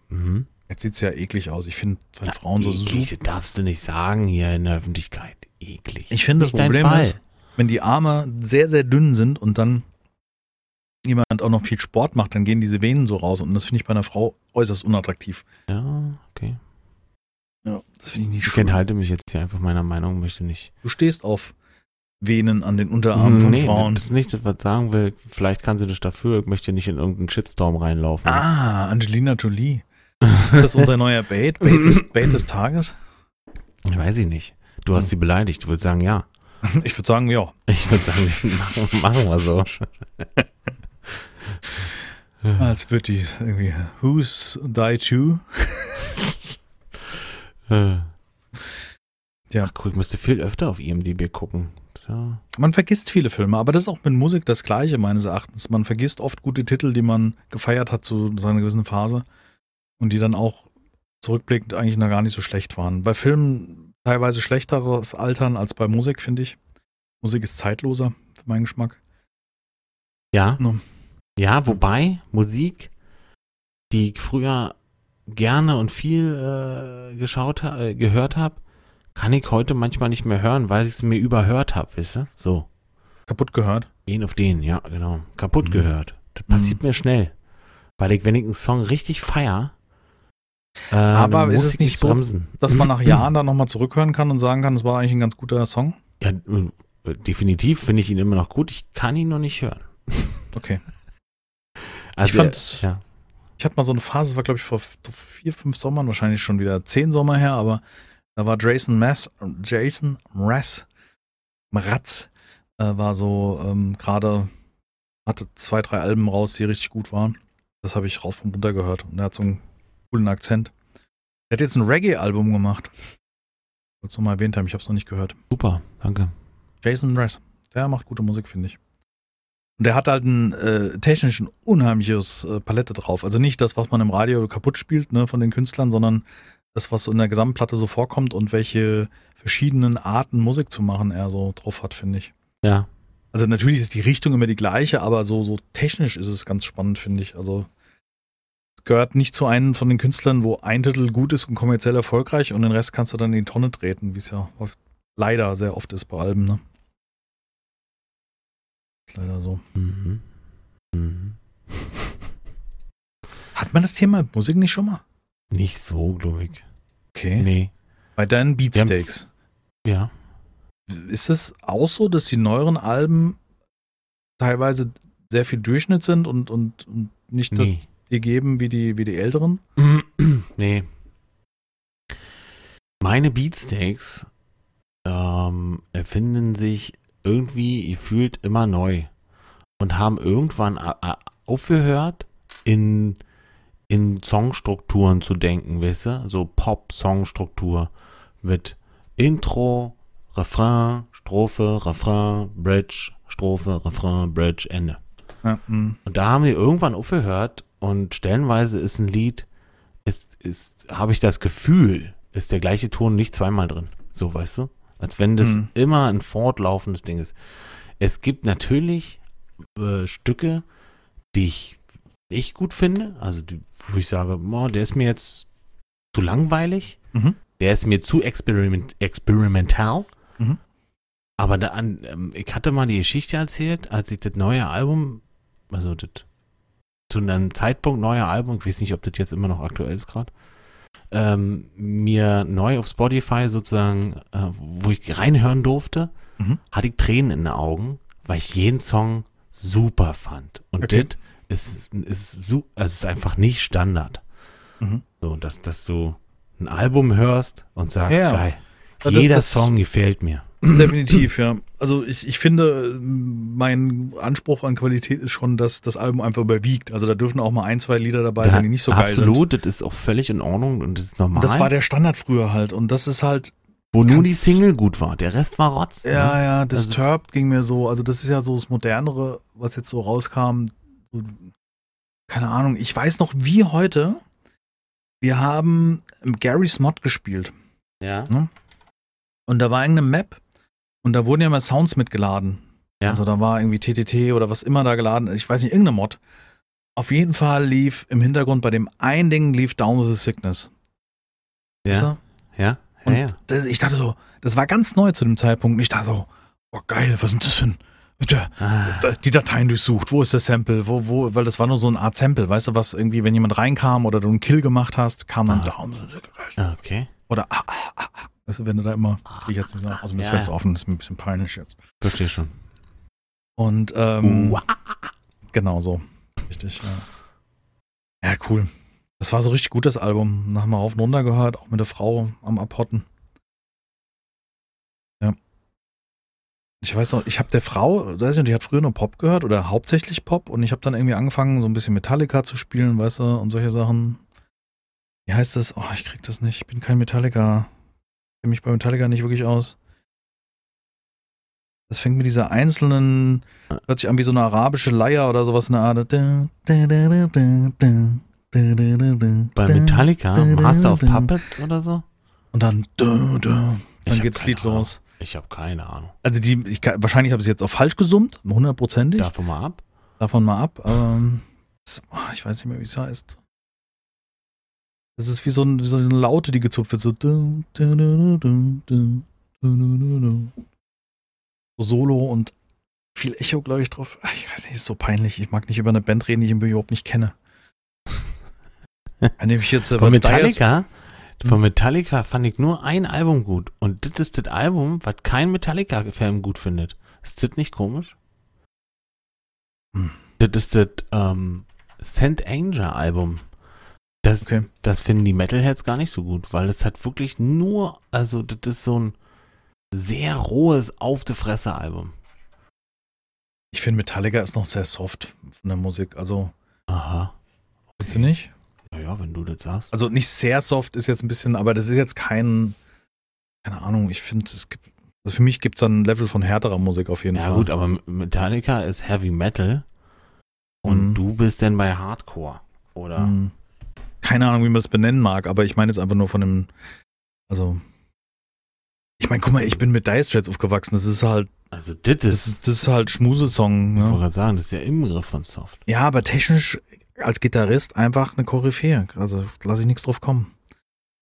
Mhm. jetzt sieht es ja eklig aus. Ich finde bei Frauen so eklig, super. das darfst du nicht sagen hier in der Öffentlichkeit. Eklig. Ich finde, das Problem ist, wenn die Arme sehr, sehr dünn sind und dann jemand auch noch viel Sport macht, dann gehen diese Venen so raus und das finde ich bei einer Frau äußerst unattraktiv. Ja, okay. Ja, das finde ich nicht Ich schön. enthalte mich jetzt hier einfach meiner Meinung, möchte nicht. Du stehst auf Venen an den Unterarmen von nee, Frauen. das ist nicht, was ich sagen will. Vielleicht kann sie das dafür. Ich möchte nicht in irgendeinen Shitstorm reinlaufen. Ah, Angelina Jolie. [LAUGHS] Ist das unser neuer Bait? Bait des, Bait des Tages? Weiß ich nicht. Du hast sie beleidigt. Ich würde sagen, ja. Ich würde sagen, ja. Ich würde sagen, machen, [LAUGHS] machen wir so. [LAUGHS] Als wird die irgendwie Who's Die To? [LAUGHS] Ja. Ach, cool, ich müsste viel öfter auf IMDb gucken. Ja. Man vergisst viele Filme, aber das ist auch mit Musik das Gleiche meines Erachtens. Man vergisst oft gute Titel, die man gefeiert hat zu so einer gewissen Phase und die dann auch zurückblickend eigentlich noch gar nicht so schlecht waren. Bei Filmen teilweise schlechteres Altern als bei Musik, finde ich. Musik ist zeitloser für meinen Geschmack. Ja. No. Ja, wobei Musik, die ich früher gerne und viel äh, geschaut ha äh, gehört habe, kann ich heute manchmal nicht mehr hören, weil ich es mir überhört habe, weißt du? So. Kaputt gehört. Den auf den, ja, genau. Kaputt Mhm. gehört. Das passiert mir schnell. Weil ich, wenn ich einen Song richtig feier, äh, Aber ist es ich nicht so, bremsen. Dass man nach [CLEARS THROAT] Jahren dann nochmal zurückhören kann und sagen kann, das war eigentlich ein ganz guter Song. Ja, äh, definitiv finde ich ihn immer noch gut. Ich kann ihn noch nicht hören. Okay. Also, ich fand, ja. ich hatte mal so eine Phase, das war glaube ich vor vier, fünf Sommern, wahrscheinlich schon wieder zehn Sommer her, aber da war Jason Mess, Jason Mraz, Mraz, äh, war so ähm, gerade, hatte zwei, drei Alben raus, die richtig gut waren. Das habe ich rauf und runter gehört und er hat so einen coolen Akzent. Er hat jetzt ein Reggae-Album gemacht. Wollte es nochmal erwähnt haben, ich habe es noch nicht gehört. super, danke. Jason Mraz, der macht gute Musik, finde ich. Und der hat halt ein äh, technisch ein unheimliches äh, Palette drauf. Also nicht das, was man im Radio kaputt spielt, ne, von den Künstlern, sondern das, was in der Gesamtplatte so vorkommt und welche verschiedenen Arten Musik zu machen er so drauf hat, finde ich. Ja. Also natürlich ist die Richtung immer die gleiche, aber so, so technisch ist es ganz spannend, finde ich. Also es gehört nicht zu einem von den Künstlern, wo ein Titel gut ist und kommerziell erfolgreich und den Rest kannst du dann in die Tonne treten, wie es ja oft, leider sehr oft ist bei Alben, ne? Ist leider so. Mhm. Mhm. [LAUGHS] Hat man das Thema Musik nicht schon mal? Nicht so, glaube ich. Okay. Nee. Bei deinen Beatsteaks. Ja. Ist es auch so, dass die neueren Alben teilweise sehr viel Durchschnitt sind und, und, und nicht das Nee. dir geben wie die, wie die älteren? [CLEARS THROAT] nee. Meine Beatsteaks ähm, erfinden sich irgendwie gefühlt immer neu und haben irgendwann aufgehört, in, in Songstrukturen zu denken, weißt du? So Pop-Songstruktur mit Intro, Refrain, Strophe, Refrain, Bridge, Strophe, Refrain, Bridge, Ende. Ja, hm. Und da haben wir irgendwann aufgehört und stellenweise ist ein Lied, ist, ist, habe ich das Gefühl, ist der gleiche Ton nicht zweimal drin. So, weißt du? Als wenn das Mhm. immer ein fortlaufendes Ding ist. Es gibt natürlich äh, Stücke, die ich nicht gut finde, also die, wo ich sage, boah, der ist mir jetzt zu langweilig, Mhm. der ist mir zu experiment, experimental. Mhm. Aber da an, ähm, ich hatte mal die Geschichte erzählt, als ich das neue Album, also das zu einem Zeitpunkt neuer Album, ich weiß nicht, ob das jetzt immer noch aktuell ist gerade, ähm, mir neu auf Spotify sozusagen, äh, wo ich reinhören durfte, Mhm. hatte ich Tränen in den Augen, weil ich jeden Song super fand. Und Okay. das ist, ist, su also es ist einfach nicht Standard. Mhm. So, dass, dass du ein Album hörst und sagst, Ja. geil, Ja, das- jeder das- Song gefällt mir. Definitiv, ja. Also ich, ich finde, mein Anspruch an Qualität ist schon, dass das Album einfach überwiegt. Also da dürfen auch mal ein, zwei Lieder dabei sein, die nicht so geil sind. Absolut, das ist auch völlig in Ordnung und das ist normal. Das war der Standard früher halt. Und das ist halt, wo nur die Single gut war. Der Rest war Rotz. ja, ne? ja, Also- Disturbed ging mir so. Also das ist ja so das Modernere, was jetzt so rauskam. So, keine Ahnung. Ich weiß noch wie heute. Wir haben Gary Smott gespielt. ja. Und da war irgendeine Map. Und da wurden ja mal Sounds mitgeladen. Ja. Also da war irgendwie TTT oder was immer da geladen. Ich weiß nicht, irgendeine Mod. Auf jeden Fall lief im Hintergrund bei dem einen Ding lief Down with the Sickness. Weißt Ja, du? ja, ja, Und ja. Das, ich dachte so, das war ganz neu zu dem Zeitpunkt. Und ich dachte so, oh geil, was ist denn das für ein, der, Ah, die Dateien durchsucht, wo ist der Sample, wo, wo, weil das war nur so eine Art Sample, weißt du, was irgendwie, wenn jemand reinkam oder du einen Kill gemacht hast, kam dann Ah. da okay. oder ah, ah, ah, ah. Weißt du, wenn du da immer, krieg ich jetzt nicht sagen, also mir ist Ja, jetzt ja. offen, das ist mir ein bisschen peinlich jetzt. Verstehe schon. Und ähm, Uah. genau so. Richtig, ja. Ja, cool. Das war so richtig gut, das Album. Nach mal rauf und runter gehört, auch mit der Frau am Abhotten. Ja. Ich weiß noch, ich habe der Frau, weiß nicht, die hat früher nur Pop gehört oder hauptsächlich Pop und ich habe dann irgendwie angefangen, so ein bisschen Metallica zu spielen, weißt du, und solche Sachen. Wie heißt das? Oh, ich krieg das nicht. Ich bin kein Metallica. Kenne mich bei Metallica nicht wirklich aus. Das fängt mit dieser einzelnen, hört sich an wie so eine arabische Leier oder sowas in der Art. Bei Metallica, Master of Puppets oder so? Und dann, dann Ich geht's keine Lied Ahnung. los. Ich habe keine Ahnung. Also die, ich, wahrscheinlich habe ich es jetzt auch falsch gesummt, hundertprozentig. Davon mal ab. Davon mal ab. Ähm, das, oh, ich weiß nicht mehr, wie es heißt. Das ist wie so, ein, wie so eine Laute, die gezupft wird. So, Solo und viel Echo, glaube ich, drauf. Ich weiß nicht, ist so peinlich. Ich mag nicht über eine Band reden, die ich überhaupt nicht kenne. Dann nehme ich jetzt von Metallica. Von Metallica fand ich nur ein Album gut. Und das ist das Album, was kein Metallica-Fan gut findet. Ist das nicht komisch? Hm. Das ist das ähm, St. Anger Album. Das, Okay. das finden die Metalheads gar nicht so gut, weil es hat wirklich nur, also das ist so ein sehr rohes, auf die Fresse-Album. Ich finde Metallica ist noch sehr soft von der Musik. Also, Aha. findest du nicht? Naja, wenn du das sagst. Also nicht sehr soft ist jetzt ein bisschen, aber das ist jetzt kein, keine Ahnung, ich finde, es gibt, also für mich gibt es dann ein Level von härterer Musik auf jeden Ja Fall. gut, aber Metallica ist Heavy Metal und Mhm. du bist denn bei Hardcore, oder? Hm. Keine Ahnung, wie man das benennen mag, aber ich meine jetzt einfach nur von dem, also, ich meine, guck mal, ich bin mit Dire Straits aufgewachsen, das ist halt, Also das ist, das ist halt Schmusesong, ich wollte ne? gerade sagen, das ist der Inbegriff von Soft. Ja, aber technisch als Gitarrist einfach eine Koryphäe, also lasse ich nichts drauf kommen.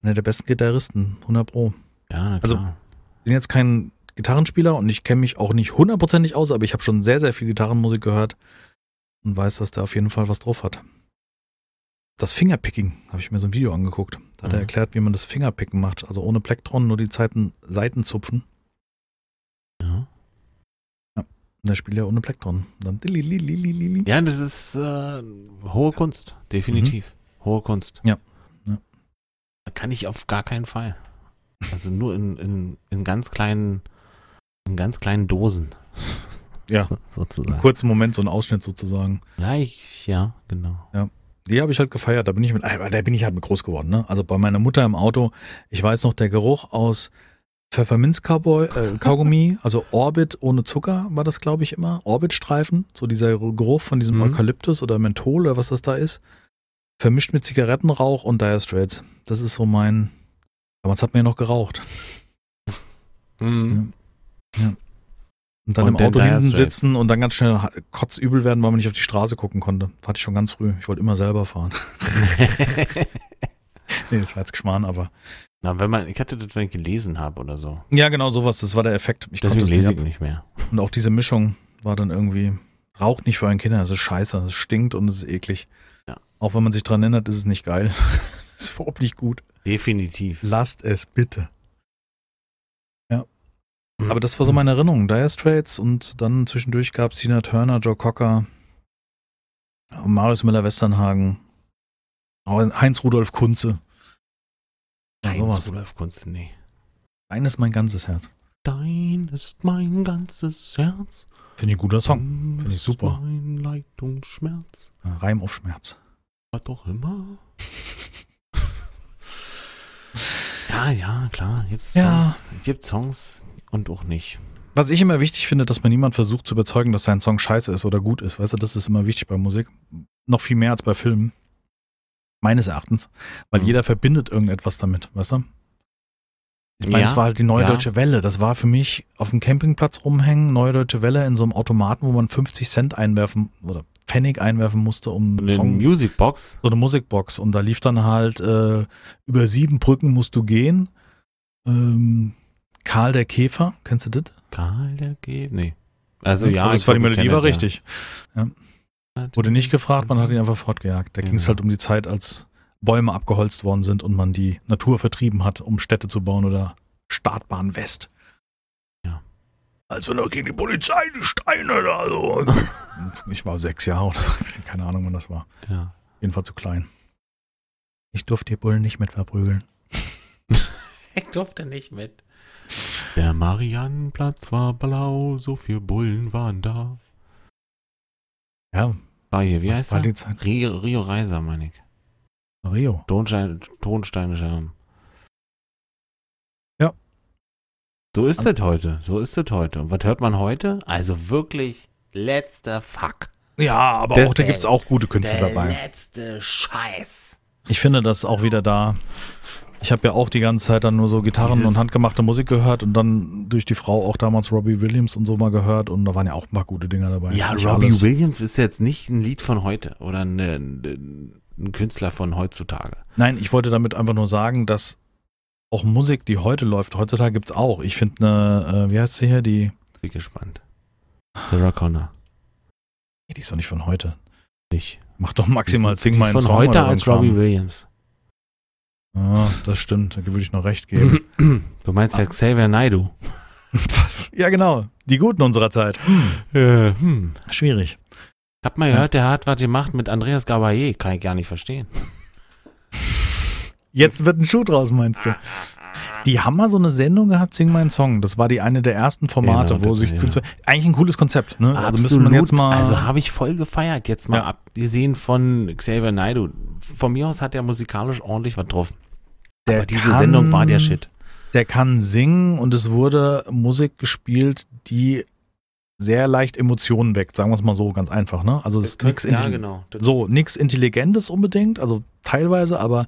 Einer der besten Gitarristen, 100 pro. Ja, Also- klar. bin jetzt kein Gitarrenspieler und ich kenne mich auch nicht hundertprozentig aus, aber ich habe schon sehr, sehr viel Gitarrenmusik gehört und weiß, dass der auf jeden Fall was drauf hat. Das Fingerpicking, habe ich mir so ein Video angeguckt. Da hat er Mhm. erklärt, wie man das Fingerpicken macht. Also ohne Plektron, nur die Zeiten, Seiten zupfen. ja. Und der spielt ja ohne Plektron. Dann ja, das ist äh, hohe Kunst, definitiv. Hohe Kunst. Ja. Ja. Da kann ich auf gar keinen Fall. Also nur in, in, in ganz kleinen, in ganz kleinen Dosen. Ja. [LAUGHS] Sozusagen. Einen kurzen Moment, so ein Ausschnitt sozusagen. Ja, ich, ja, genau. Die habe ich halt gefeiert. Da bin ich mit, da bin ich halt mit groß geworden. Ne? Also bei meiner Mutter im Auto, ich weiß noch, der Geruch aus Pfefferminz-Cowboy, äh, [LAUGHS] also Orbit ohne Zucker war das, glaube ich, immer. Orbit-Streifen, so dieser Geruch von diesem Mhm. Eukalyptus oder Menthol oder was das da ist. Vermischt mit Zigarettenrauch und Dire Straits. Das ist so mein. Damals hat man ja noch geraucht. Mhm. Und dann Und im Auto hinten sitzen und dann ganz schnell kotzübel werden, weil man nicht auf die Straße gucken konnte. Das hatte ich schon ganz früh. Ich wollte immer selber fahren. [LAUGHS] [LAUGHS] nee, das war jetzt Geschmarrn, aber. Na, wenn man, ich hatte das, wenn ich gelesen habe oder so. Ja, genau sowas. Das war der Effekt. Ich konnte Deswegen das nicht lese ab. ich nicht mehr. Und auch diese Mischung war dann irgendwie. Raucht nicht für euren Kinder. Das ist scheiße. Es stinkt und es ist eklig. Ja. Auch wenn man sich dran erinnert, ist es nicht geil. [LAUGHS] ist überhaupt nicht gut. Definitiv. Lasst es bitte. Mhm. Aber das war so meine Erinnerung. Dire Straits und dann zwischendurch gab es Tina Turner, Joe Cocker, Marius Müller-Westernhagen, Heinz Rudolf Kunze. Ja, Heinz sowas. Rudolf Kunst, nee. Dein ist mein ganzes Herz. Dein ist mein ganzes Herz. Finde ich ein guter Song. Find Find ich super. Mein Leid und Schmerz. Ja, Reim auf Schmerz. Was doch immer. [LAUGHS] ja, ja, klar. Gibt's Ja. Songs, gibt Songs und auch nicht. Was ich immer wichtig finde, dass man niemand versucht zu überzeugen, dass sein Song scheiße ist oder gut ist. Weißt du, das ist immer wichtig bei Musik. Noch viel mehr als bei Filmen. Meines Erachtens. Weil Mhm. jeder verbindet irgendetwas damit, weißt du? Ich meine, Ja, es war halt die Neue ja. Deutsche Welle. Das war für mich auf dem Campingplatz rumhängen, Neue Deutsche Welle in so einem Automaten, wo man 50 Cent einwerfen oder Pfennig einwerfen musste, um Eine Song, Musicbox. so eine Musikbox. Und da lief dann halt äh, über sieben Brücken musst du gehen. Ähm, Karl der Käfer, kennst du das? Karl der Käfer? Nee. Also ja, das ich war die Melodie, war richtig. das, ja. Wurde nicht gefragt, man hat ihn einfach fortgejagt. Da Genau. ging es halt um die Zeit, als Bäume abgeholzt worden sind und man die Natur vertrieben hat, um Städte zu bauen oder Startbahn West. Ja. Also noch gegen die Polizei, die Steine da so. [LAUGHS] ich war sechs Jahre oder [LAUGHS] keine Ahnung, wann das war. Ja. Jedenfalls zu klein. Ich durfte die Bullen nicht mit verprügeln. [LAUGHS] Ich durfte nicht mit. Der Mariannenplatz war blau, so viele Bullen waren da. Ja, War hier, wie heißt war er? Zeit. Rio, Rio Reiser, meine ich. Rio. Tonstein, Tonsteine Scherben. Ja. So ist das heute. So ist das heute. Und was hört man heute? Also wirklich letzter Fuck. Ja, aber Der- auch da gibt es auch gute Künstler Der dabei. letzte Scheiß. Ich finde das auch wieder da. Ich habe ja auch die ganze Zeit dann nur so Gitarren Dieses- und handgemachte Musik gehört und dann durch die Frau auch damals Robbie Williams und so mal gehört und da waren ja auch ein paar gute Dinger dabei. Ja, Nicht Robbie alles. Williams ist jetzt nicht ein Lied von heute oder eine, ein Künstler von heutzutage. Nein, ich wollte damit einfach nur sagen, dass auch Musik, die heute läuft, heutzutage gibt's auch. Ich finde eine, äh, wie heißt sie hier, die, Bin gespannt. Sarah Connor. die ist doch nicht von heute. Nicht. Mach doch maximal Sing die mal ist einen von Song heute ein als Robbie. Williams. Ja, das stimmt, da würde ich noch recht geben. Du meinst ja Xavier Naidoo. [LAUGHS] ja, genau. Die Guten unserer Zeit. Hm, Äh, hm. schwierig. Ich hab mal gehört, der hat was gemacht mit Andreas Gabayé. Kann ich gar nicht verstehen. Jetzt wird ein Schuh draus, meinst du? Die haben mal so eine Sendung gehabt, Sing meinen Song. Das war die eine der ersten Formate, Genau, wo sich ja. Künstler. Eigentlich ein cooles Konzept, ne? Also müsste man jetzt mal. Also habe ich voll gefeiert. Jetzt mal Ja. abgesehen von Xavier Naidoo. Von mir aus hat er musikalisch ordentlich was drauf. Der Aber diese kann- Sendung war der Shit. der kann singen und es wurde Musik gespielt, die sehr leicht Emotionen weckt, sagen wir es mal so, ganz einfach, ne? Also es ist nichts ja, genau. So nichts Intelligentes unbedingt, also teilweise, aber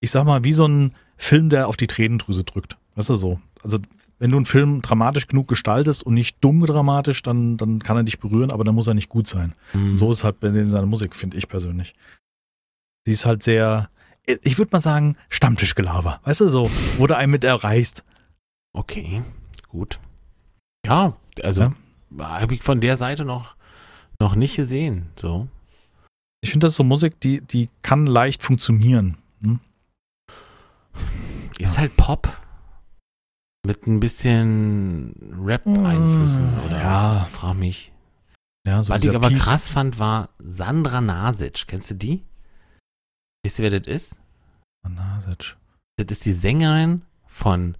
ich sag mal, wie so ein Film, der auf die Tränendrüse drückt. Weißt du so? Also wenn du einen Film dramatisch genug gestaltest und nicht dumm dramatisch, dann, dann kann er dich berühren, aber dann muss er nicht gut sein. Mhm. So ist halt bei seiner Musik, finde ich persönlich. Sie ist halt sehr, ich würde mal sagen, Stammtischgelaber. Weißt du, so, wo du einen mit erreichst. Okay, gut. Ja, also Ja. habe ich von der Seite noch, noch nicht gesehen. So. Ich finde, das ist so Musik, die, die kann leicht funktionieren. Hm? Ist halt Pop. Mit ein bisschen Rap-Einflüssen, Mm, oder? ja. Frag mich. Ja, so Was ich aber Peak- krass fand, war Sandra Nasic. Kennst du die? Wisst ihr, wer das ist? Nasic. Das ist die Sängerin von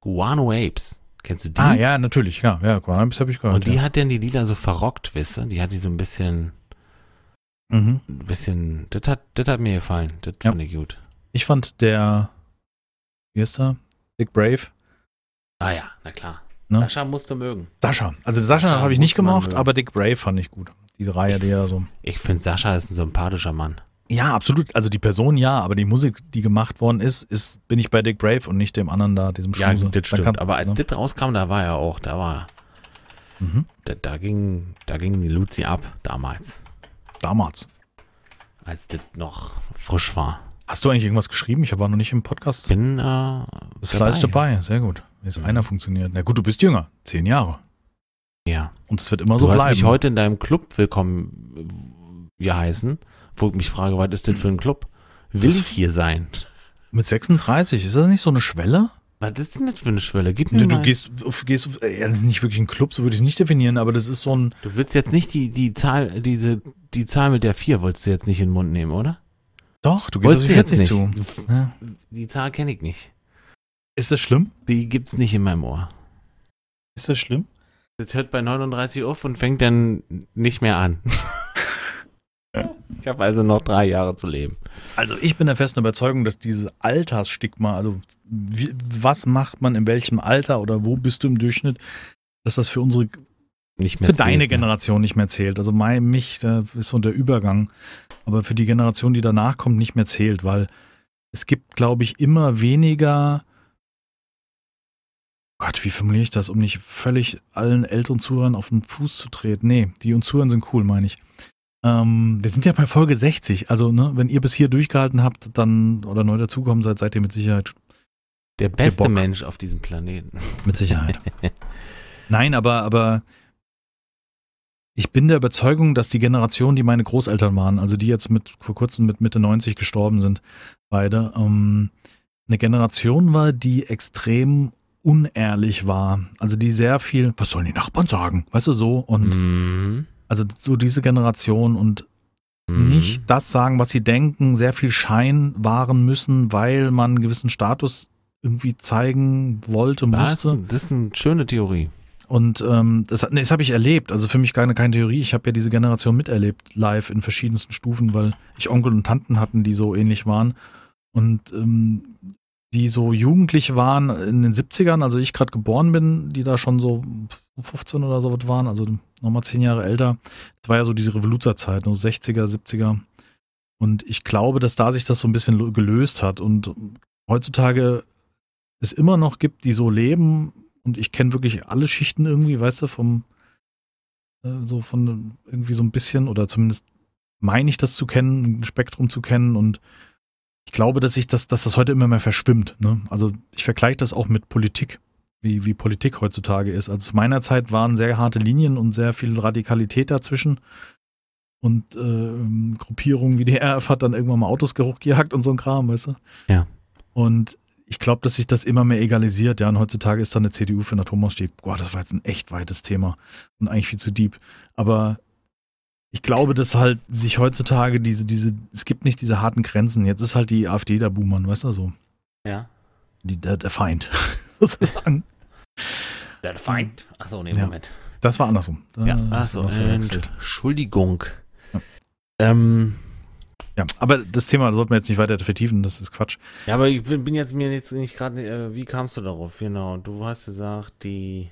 Guano Apes. Kennst du die? Ah, ja, natürlich, ja, ja, das habe ich gehört. Und die ja. hat dann die Lieder so verrockt, wisst ihr? Die hat die so ein bisschen, Mhm. ein bisschen, das hat, das hat mir gefallen. Das Ja. fand ich gut. Ich fand der, wie ist der? Dick Brave. Ah ja, na klar. Ne? Sascha musst du mögen. Sascha. Also Sascha, Sascha habe ich nicht gemocht, mögen. aber Dick Brave fand ich gut. Diese Reihe, die ja so. Ich finde, Sascha ist ein sympathischer Mann. Ja, absolut. Also die Person ja, aber die Musik, die gemacht worden ist, ist bin ich bei Dick Brave und nicht dem anderen da, diesem Ja, Schmuse. das Da stimmt. kann- Aber als ne? das rauskam, da war er auch, da war, Mhm. da, da ging, da ging die Luzi ab damals, Damals. als das noch frisch war. Hast du eigentlich irgendwas geschrieben? Ich war noch nicht im Podcast. Bin äh, Bist fleißig dabei, sehr gut. Ist Mhm. einer funktioniert. Na gut, du bist jünger. Zehn Jahre. Ja. Und es wird immer Du so hast bleiben. mich heute in deinem Club willkommen äh, heißen, wo ich mich frage, was ist denn für ein Club? Will Das- ich hier sein? Mit 36, ist das nicht so eine Schwelle? Was ist denn das für eine Schwelle? Gib mir Du, du gehst, auf, gehst auf, äh, das ist nicht wirklich ein Club, so würde ich es nicht definieren, aber das ist so ein. Du willst jetzt nicht die, die Zahl, diese, die Zahl mit der 4 wolltest du jetzt nicht in den Mund nehmen, oder? Doch, du gehst auf die du jetzt 40 nicht. zu. Ja. Die Zahl kenne ich nicht. Ist das schlimm? Die gibt's nicht in meinem Ohr. Ist das schlimm? Das hört bei 39 auf und fängt dann nicht mehr an. [LAUGHS] ich habe also noch drei Jahre zu leben. Also ich bin der festen Überzeugung, dass dieses Altersstigma, also wie, was macht man in welchem Alter oder wo bist du im Durchschnitt, dass das für unsere, Nicht mehr für zählt, deine ne? Generation nicht mehr zählt. Also mein, mich, da ist so der Übergang, aber für die Generation, die danach kommt, nicht mehr zählt, weil es gibt, glaube ich, immer weniger Gott, wie formuliere ich das, um nicht völlig allen älteren Zuhörern auf den Fuß zu treten? Nee, die uns zuhören sind cool, meine ich. Ähm, wir sind ja bei Folge 60, also ne, wenn ihr bis hier durchgehalten habt, dann oder neu dazugekommen seid, seid ihr mit Sicherheit Der beste. Mensch auf diesem Planeten. Mit Sicherheit. [LAUGHS] Nein, aber, aber ich bin der Überzeugung, dass die Generation, die meine Großeltern waren, also die jetzt mit vor kurzem mit Mitte 90 gestorben sind, beide, ähm, eine Generation war, die extrem unehrlich war. Also die sehr viel, was sollen die Nachbarn sagen? Weißt du so? Und Mhm. also so diese Generation und Mhm. nicht das sagen, was sie denken, sehr viel Schein wahren müssen, weil man einen gewissen Status irgendwie zeigen wollte, Das ist, musste. ein- das ist eine schöne Theorie. Und ähm, das, nee, das habe ich erlebt. Also für mich keine, keine Theorie. Ich habe ja diese Generation miterlebt, live in verschiedensten Stufen, weil ich Onkel und Tanten hatten, die so ähnlich waren. Und ähm, die so jugendlich waren in den 70ern, also ich gerade geboren bin, die da schon so 15 oder so was waren, also nochmal 10 Jahre älter. Das war ja so diese Revoluzerzeit, nur 60er, 70er. Und ich glaube, dass da sich das so ein bisschen gelöst hat. Und heutzutage es immer noch gibt, die so leben, und ich kenne wirklich alle Schichten irgendwie, weißt du, vom äh, so von irgendwie so ein bisschen oder zumindest meine ich das zu kennen, ein Spektrum zu kennen und ich glaube, dass ich das, dass das heute immer mehr verschwimmt. Ne? Also ich vergleiche das auch mit Politik, wie, wie Politik heutzutage ist. Also zu meiner Zeit waren sehr harte Linien und sehr viel Radikalität dazwischen. Und ähm, Gruppierungen wie die RF hat dann irgendwann mal Autos hochgejagt und so ein Kram, weißt du? Ja. Und ich glaube, dass sich das immer mehr egalisiert, ja. Und heutzutage ist dann eine CDU für einen Atomausstieg. Boah, das war jetzt ein echt weites Thema und eigentlich viel zu deep. Aber ich glaube, dass halt sich heutzutage diese, diese, es gibt nicht diese harten Grenzen. Jetzt ist halt die AfD der Buhmann, weißt du so. Ja. Die, der, der Feind, [LAUGHS] sozusagen. Der Feind. Achso, nee, Ja. Moment. Das war andersrum. Da Ja, achso. Entschuldigung. Ja. Ähm, Ja, aber das Thema sollten wir jetzt nicht weiter vertiefen, das ist Quatsch. ja, aber ich bin jetzt mir jetzt nicht gerade, äh, wie kamst du darauf? Genau, du hast gesagt, die,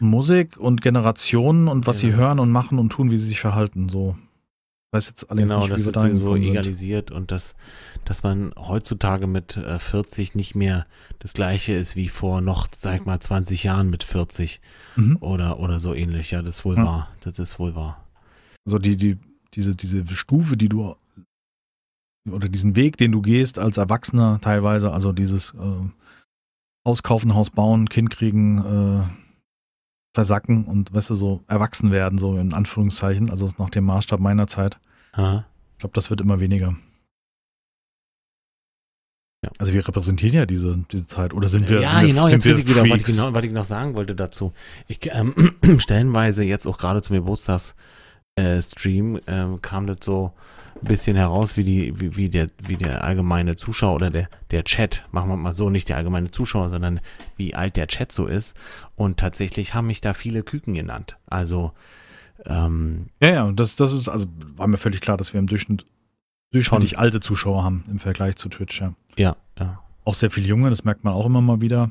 Musik und Generationen und was Ja. sie hören und machen und tun, wie sie sich verhalten. So. Ich weiß jetzt allerdings genau, nicht, das wie wir ist so egalisiert und dass, dass man heutzutage mit äh, 40 nicht mehr das gleiche ist wie vor noch, sag mal, 20 Jahren mit 40 Mhm. oder, oder so ähnlich. Ja, das ist wohl Ja. wahr. Das ist wohl wahr. Also die, die, diese, diese Stufe, die du oder diesen Weg, den du gehst als Erwachsener teilweise, also dieses äh, Haus kaufen, Haus bauen, Kind kriegen, äh, versacken und weißt du, so erwachsen werden, so in Anführungszeichen, also nach dem Maßstab meiner Zeit. Aha. Ich glaube, das wird immer weniger. Ja. Also wir repräsentieren ja diese, diese Zeit. Oder sind wir, ja, sind wir, genau, sind jetzt weiß ich wieder, was ich, genau, was ich noch sagen wollte dazu. Ich, ähm, [CLEARS THROAT] stellenweise jetzt auch gerade zum Geburtstagsstream äh, Stream, ähm, kam das so bisschen heraus, wie die, wie, wie der, wie der allgemeine Zuschauer oder der, der Chat, machen wir mal so, nicht der allgemeine Zuschauer, sondern wie alt der Chat so ist. Und tatsächlich haben mich da viele Küken genannt. Also, ähm, Ja, ja, das, das ist, also war mir völlig klar, dass wir im Durchschnitt durchschnittlich alte Zuschauer haben im Vergleich zu Twitch, ja. ja, ja. Auch sehr viel junge, das merkt man auch immer mal wieder.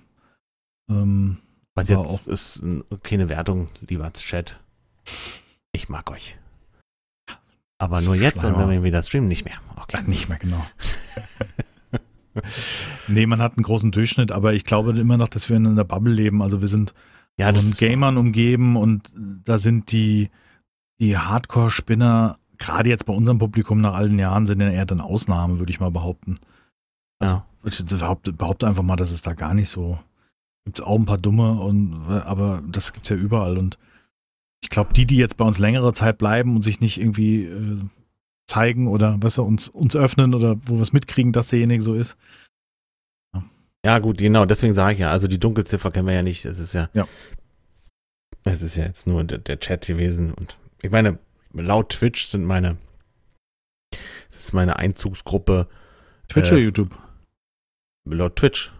Ähm, Was jetzt ist n- keine Wertung, lieber Chat. Ich mag euch. Aber nur jetzt und wenn wir wieder streamen, nicht mehr. Okay. ja, nicht mehr genau. [LAUGHS] nee, man hat einen großen Durchschnitt, aber ich glaube immer noch, dass wir in einer Bubble leben. Also wir sind Ja, von Gamern umgeben und da sind die, die Hardcore-Spinner, gerade jetzt bei unserem Publikum nach all den Jahren, sind ja eher dann Ausnahme, würde ich mal behaupten. Ja. Ich behaupte, behaupte einfach mal, dass es da gar nicht so. Gibt es auch ein paar dumme, und, aber das gibt es ja überall. Und ich glaube, die, die jetzt bei uns längere Zeit bleiben und sich nicht irgendwie äh, zeigen oder was uns, uns öffnen oder wo wir es mitkriegen, dass derjenige so ist. Ja, gut, genau, deswegen sage ich ja, also die Dunkelziffer kennen wir ja nicht. Es ist ja. Ja. Es ist ja jetzt nur der, der Chat gewesen. Und ich meine, laut Twitch sind meine. Es ist meine Einzugsgruppe Twitch Äh, oder YouTube? laut Twitch.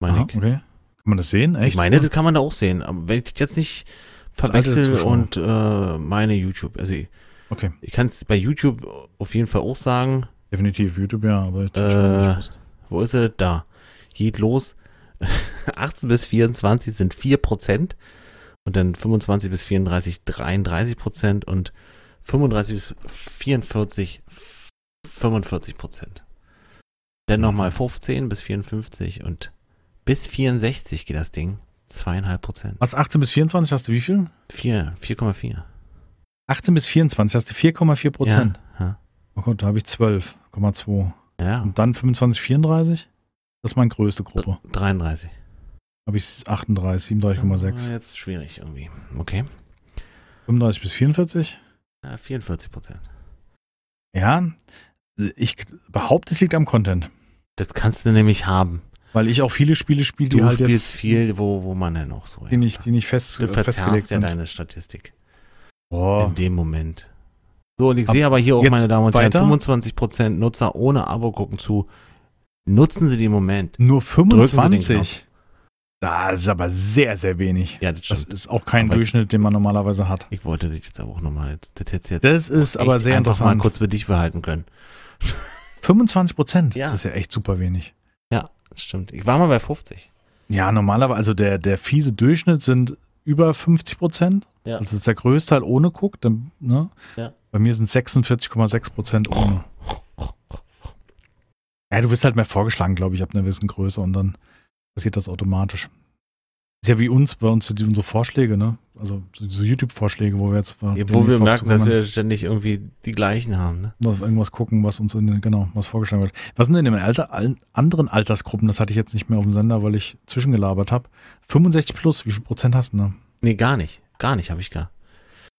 Meine Aha, ich. okay. Kann man das sehen? Echt? Ich meine, das kann man da auch sehen. Aber wenn ich jetzt nicht verwechsel und äh, meine YouTube. Also ich, Okay, ich kann es bei YouTube auf jeden Fall auch sagen. definitiv YouTube, ja, aber Äh, ich gewusst. Wo ist er? Da. Geht los. [LAUGHS] 18 bis 24 sind 4%. Und dann 25 bis 34 33 Prozent und 35 bis 44 45 Prozent. Dann nochmal 15 bis 54 und bis 64 geht das Ding. Zweieinhalb Prozent. Was, 18 bis 24 hast du wie viel? 4, 4,4. 18 bis 24 hast du 4,4 Prozent. Ja, Oh Gott, da habe ich 12,2. ja. Und dann 25, 34? Das ist meine größte Gruppe. 33. Habe ich 38, 37,6. Ah, Jetzt schwierig irgendwie. Okay. 35 bis 44? Ja, 44 Prozent. Ja, ich behaupte, es liegt am Content. Das kannst du nämlich haben. Weil ich auch viele Spiele spiele, die Du halt spielst jetzt, viel, wo, wo man ja noch so. die nicht, die nicht fest, du festgelegt verzerrst ja sind. deine Statistik Boah. in dem Moment. So, und ich Ab- sehe aber hier auch, jetzt meine Damen und Herren, weiter? 25% Nutzer ohne Abo gucken zu. Nutzen Sie den Moment. Nur Drücken Sie den 25. Das ist aber sehr, sehr wenig. Ja, das Das ist auch kein Aber- Durchschnitt, den man normalerweise hat. ich wollte dich jetzt aber auch nochmal, das du jetzt Das ist aber sehr einfach mal interessant. kurz für dich behalten können. 25 Prozent, Ja. das ist ja echt super wenig. Stimmt. Ich war mal bei 50. Ja, normalerweise, also der, der fiese Durchschnitt sind über 50 Prozent. Ja. Das ist der größte halt ohne guckt. Dann, ne? Ja. Bei mir sind 46,6 Prozent ohne. Ja, du wirst halt mehr vorgeschlagen, glaube ich, ab einer gewissen Größe und dann passiert das automatisch. Ist ja wie uns, bei uns die, unsere Vorschläge, ne? Also so YouTube-Vorschläge, wo wir jetzt Ja, wo wir merken, dass wir ständig irgendwie die gleichen haben. Ne? was, irgendwas gucken, was uns in den, genau, was vorgeschlagen wird. Was sind denn in den Alter, allen anderen Altersgruppen? Das hatte ich jetzt nicht mehr auf dem Sender, weil ich zwischengelabert habe. 65 plus, wie viel Prozent hast du da? Nee, gar nicht. Gar nicht habe ich gar.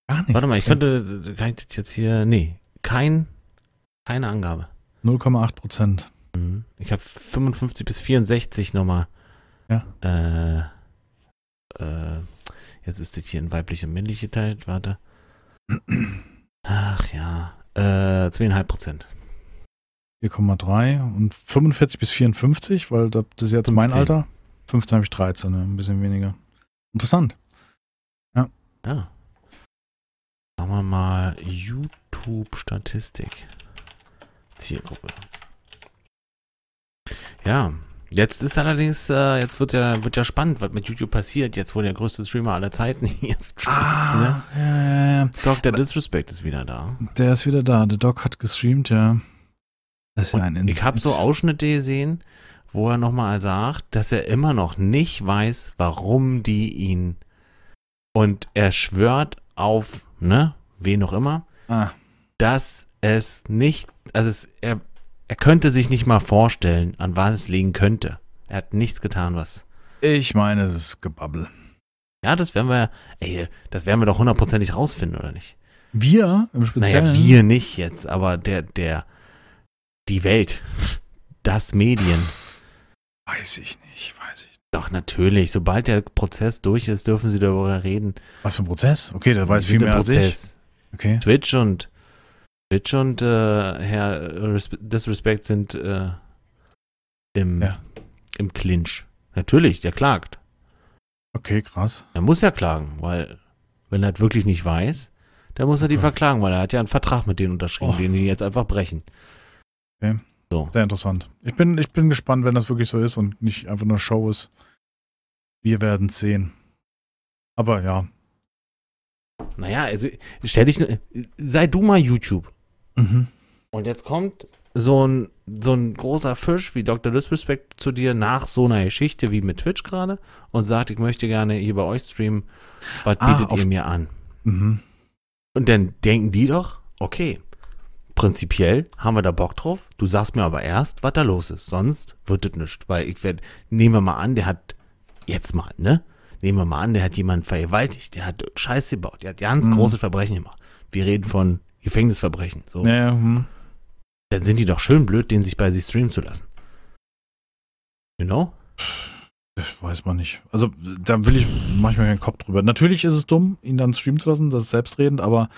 Gar nicht. Warte mal, ich könnte, kann ich das jetzt hier, nee, kein, keine Angabe. 0,8 Prozent. Mhm. Ich habe 55 bis 64 nochmal. Ja. Äh, äh, jetzt ist das hier ein weibliche und männliche Teil. Warte. [CLEARS THROAT] Ach ja. Äh, 2,5 Prozent. 4,3 und 45 bis 54, weil das ist jetzt mein 15. Alter. 15 habe ich 13, ne? ein bisschen weniger. Interessant. Ja. Machen wir mal YouTube-Statistik. Zielgruppe. Ja. Jetzt ist allerdings, äh, jetzt wird ja, wird ja spannend, was mit YouTube passiert, jetzt wo der größte Streamer aller Zeiten [LAUGHS] hier streamt. Ne? ja, ja, ja. Dr. Disrespect ist wieder da. Der ist wieder da. Der Doc hat gestreamt, ja. Das ist ja ein ich habe so Ausschnitte gesehen, wo er nochmal sagt, dass er immer noch nicht weiß, warum die ihn. Und er schwört auf, ne, wen auch immer, Ah, dass es nicht, also es, er, er könnte sich nicht mal vorstellen, an was es liegen könnte. Er hat nichts getan, was. ich meine, es ist Gebabbel. Ja, das werden wir, ey, das werden wir doch hundertprozentig rausfinden, oder nicht? Wir im Speziellen. Naja, wir nicht jetzt, aber der, der, die Welt, das Medien. Weiß ich nicht, weiß ich. Doch, natürlich. Sobald der Prozess durch ist, dürfen sie darüber reden. Was für ein Prozess? Okay, der weiß viel mehr als ich. Prozess. Okay. Twitch und Twitch und äh, Herr Respe- Disrespect sind äh, im, Ja. im Clinch. Natürlich, der klagt. Okay, krass. Er muss ja klagen, weil wenn er das wirklich nicht weiß, dann muss er die Okay. verklagen, weil er hat ja einen Vertrag mit denen unterschrieben, Oh. den die jetzt einfach brechen. Sehr interessant. Ich bin, ich bin gespannt, wenn das wirklich so ist und nicht einfach nur Show ist. Wir werden es sehen. Aber ja. Naja, also stell dich, nur- sei du mal YouTube. Mhm. Und jetzt kommt so ein, so ein großer Fisch wie Dr. Disrespect zu dir nach so einer Geschichte wie mit Twitch gerade und sagt, ich möchte gerne hier bei euch streamen. Was Ah, bietet ihr mir an? Mhm. Und dann denken die doch, okay, prinzipiell haben wir da Bock drauf. Du sagst mir aber erst, was da los ist. Sonst wird das nichts. Weil ich werde, nehmen wir mal an, der hat, jetzt mal, ne? Nehmen wir mal an, der hat jemanden vergewaltigt, der hat Scheiße gebaut, der hat ganz Mhm. große Verbrechen gemacht. Wir reden von Gefängnisverbrechen. So. Ja, hm. Dann sind die doch schön blöd, den sich bei sich streamen zu lassen. You know? Weiß man nicht. Also, da will ich manchmal keinen Kopf drüber. Natürlich ist es dumm, ihn dann streamen zu lassen, das ist selbstredend, aber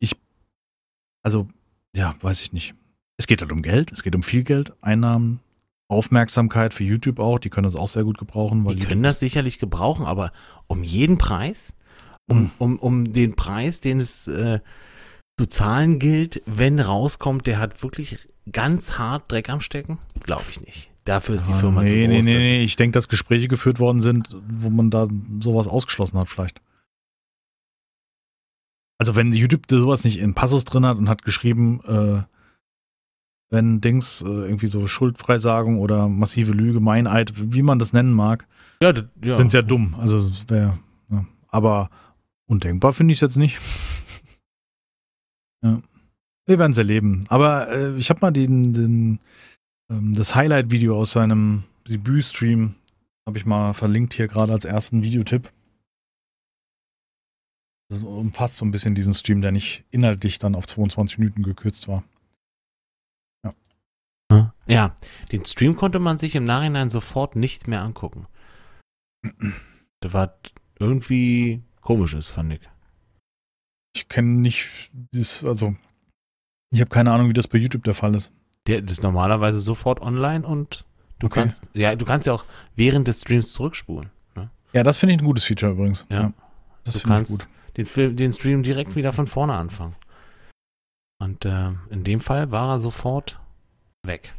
ich, also, ja, weiß ich nicht. Es geht halt um Geld, es geht um viel Geld, Einnahmen, Aufmerksamkeit für YouTube auch, die können das auch sehr gut gebrauchen. Die können das sicherlich gebrauchen, aber um jeden Preis, um, Mhm. um, um den Preis, den es äh, zu zahlen gilt, wenn rauskommt, der hat wirklich ganz hart Dreck am Stecken? Glaube ich nicht. Dafür ist die Ah, Firma nee, zu groß. Nee, nee, nee, ich denke, dass Gespräche geführt worden sind, wo man da sowas ausgeschlossen hat vielleicht. Also wenn YouTube sowas nicht in Passus drin hat und hat geschrieben, äh, wenn Dings äh, irgendwie so Schuldfreisagung oder massive Lüge, Meineid, wie man das nennen mag, Ja, das, ja. sind ja dumm. Also es wäre, ja. aber undenkbar finde ich es jetzt nicht. Ja. Wir werden es erleben. Aber äh, ich habe mal den, den ähm, das Highlight-Video aus seinem Debüt-Stream habe ich mal verlinkt hier gerade als ersten Videotipp. Das umfasst so ein bisschen diesen Stream, der nicht inhaltlich dann auf 22 Minuten gekürzt war. Ja, den Stream konnte man sich im Nachhinein sofort nicht mehr angucken. [CLEARS THROAT] Der war irgendwie komisches, fand ich. Ich kenne nicht, das, also ich habe keine Ahnung, wie das bei YouTube der Fall ist. Der ist normalerweise sofort online und du Okay. kannst, ja, du kannst ja auch während des Streams zurückspulen. Ne? Ja, das finde ich ein gutes Feature übrigens. Ja. das Du finde ich kannst gut. den Film, den Stream direkt wieder von vorne anfangen. Und äh, in dem Fall war er sofort weg.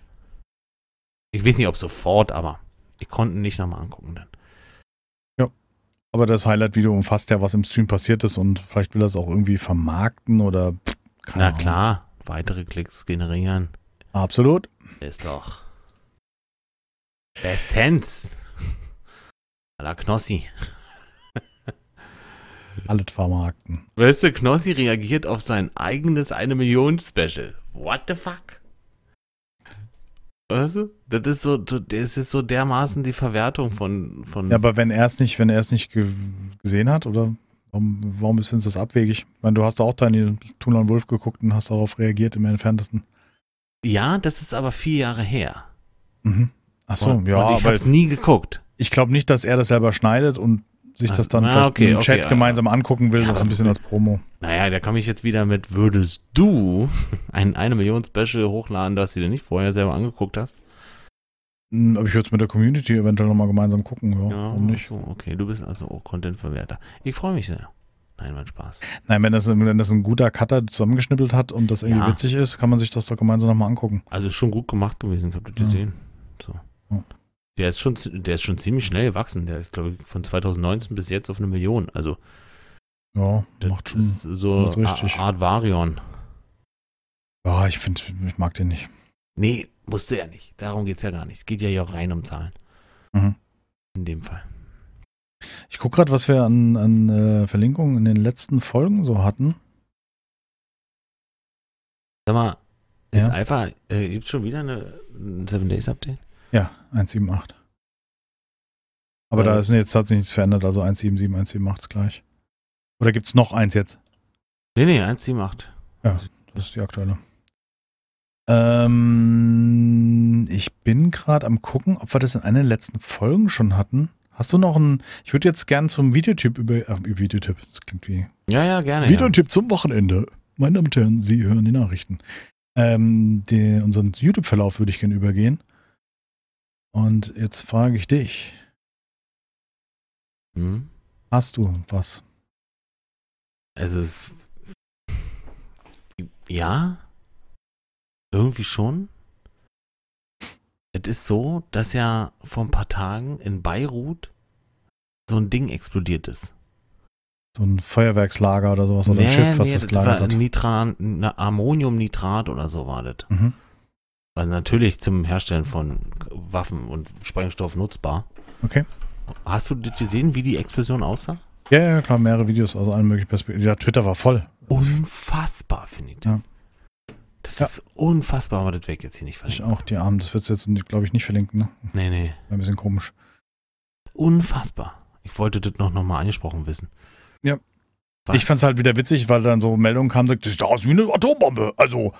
Ich weiß nicht, ob sofort, aber ich konnte ihn nicht nochmal angucken dann. Aber das Highlight-Video umfasst ja, was im Stream passiert ist und vielleicht will er es auch irgendwie vermarkten oder keine Na Ahnung. klar, weitere Klicks generieren. Absolut. Ist doch. Bestens. A la Knossi. [LAUGHS] Alles vermarkten. Weißt du, Knossi reagiert auf sein eigenes eine Million Special. What the fuck? Weißt du? Das ist so, das ist so dermaßen die Verwertung von, von Ja, aber wenn er es nicht, wenn er es nicht ge gesehen hat, oder warum, warum ist denn das abwegig? Ich meine, du hast auch deine Tuna und Wolf geguckt und hast darauf reagiert im entferntesten. Ja, das ist aber vier Jahre her. Mhm. Ach so, und, ja, und ich aber hab's nie geguckt. ich glaube nicht, dass er das selber schneidet und sich Ach, das dann ah, okay, im okay, Chat ja. gemeinsam angucken will, Ja, das ein bisschen als Promo. Naja, da komme ich jetzt wieder mit, würdest du [LAUGHS] ein eine Million Special hochladen, das du dir nicht vorher selber angeguckt hast? Hm, Aber ich würde es mit der Community eventuell nochmal gemeinsam gucken, ja, Ja, warum nicht? so, okay, du bist also auch Content-Verwerter. Ich freue mich sehr. Nein, mein Spaß. Nein, wenn das, wenn das ein guter Cutter zusammengeschnippelt hat und das irgendwie Ja. witzig ist, kann man sich das doch gemeinsam nochmal angucken. Also ist schon gut gemacht gewesen, ich habe das Ja. gesehen. So. Der ist schon, der ist schon ziemlich schnell gewachsen. Der ist, glaube ich, von 2019 bis jetzt auf eine Million. Also Ja, macht schon. ist so macht richtig. Art Varion. Ja, ich finde, ich mag den nicht. Nee, musste ja nicht. Darum geht's ja gar nicht. Es geht ja hier auch rein um Zahlen. Mhm. In dem Fall. Ich gucke gerade, was wir an, an äh, Verlinkungen in den letzten Folgen so hatten. Sag mal, ist Ja. Alpha, äh, gibt's schon wieder eine, ein Seven Days Update? Ja, 178. Aber Äh. da ist jetzt hat sich nichts verändert, also 177, 178 ist gleich. Oder gibt es noch eins jetzt? Nee, nee, 178. Das ist die aktuelle. Ähm, ich bin gerade am gucken, ob wir das in einer der letzten Folgen schon hatten. Hast du noch einen, ich würde jetzt gern zum Videotyp über, äh, Videotyp, das klingt wie Ja, ja, gerne. ja. Videotipp zum Wochenende. Meine Damen und Herren, Sie hören die Nachrichten. Ähm, den, unseren YouTube-Verlauf würde ich gerne übergehen. Und jetzt frage ich dich, Hm? hast du was? Es ist. Ja. Irgendwie schon. Es ist so, dass ja vor ein paar Tagen in Beirut so ein Ding explodiert ist. So ein Feuerwerkslager oder sowas oder ein Schiff, was das war gelagert hat? Nitran, na, Ammoniumnitrat oder so war das. Mhm. Also natürlich zum Herstellen von Waffen und Sprengstoff nutzbar. Okay. Hast du gesehen, wie die Explosion aussah? Ja, ja, klar, mehrere Videos aus allen möglichen Perspektiven. Ja, Twitter war voll. Unfassbar, finde ich. das. Ja. Das Ja. ist unfassbar, aber das weg jetzt hier nicht Ich verlinken. auch, die Armen. Das wird jetzt, glaube ich, nicht verlinken, ne? Nee, nee. Wäre ein bisschen komisch. Unfassbar. Ich wollte das noch, noch mal angesprochen wissen. Ja. Was? Ich fand es halt wieder witzig, weil dann so Meldungen kamen, sagt, das sieht aus wie eine Atombombe. Also,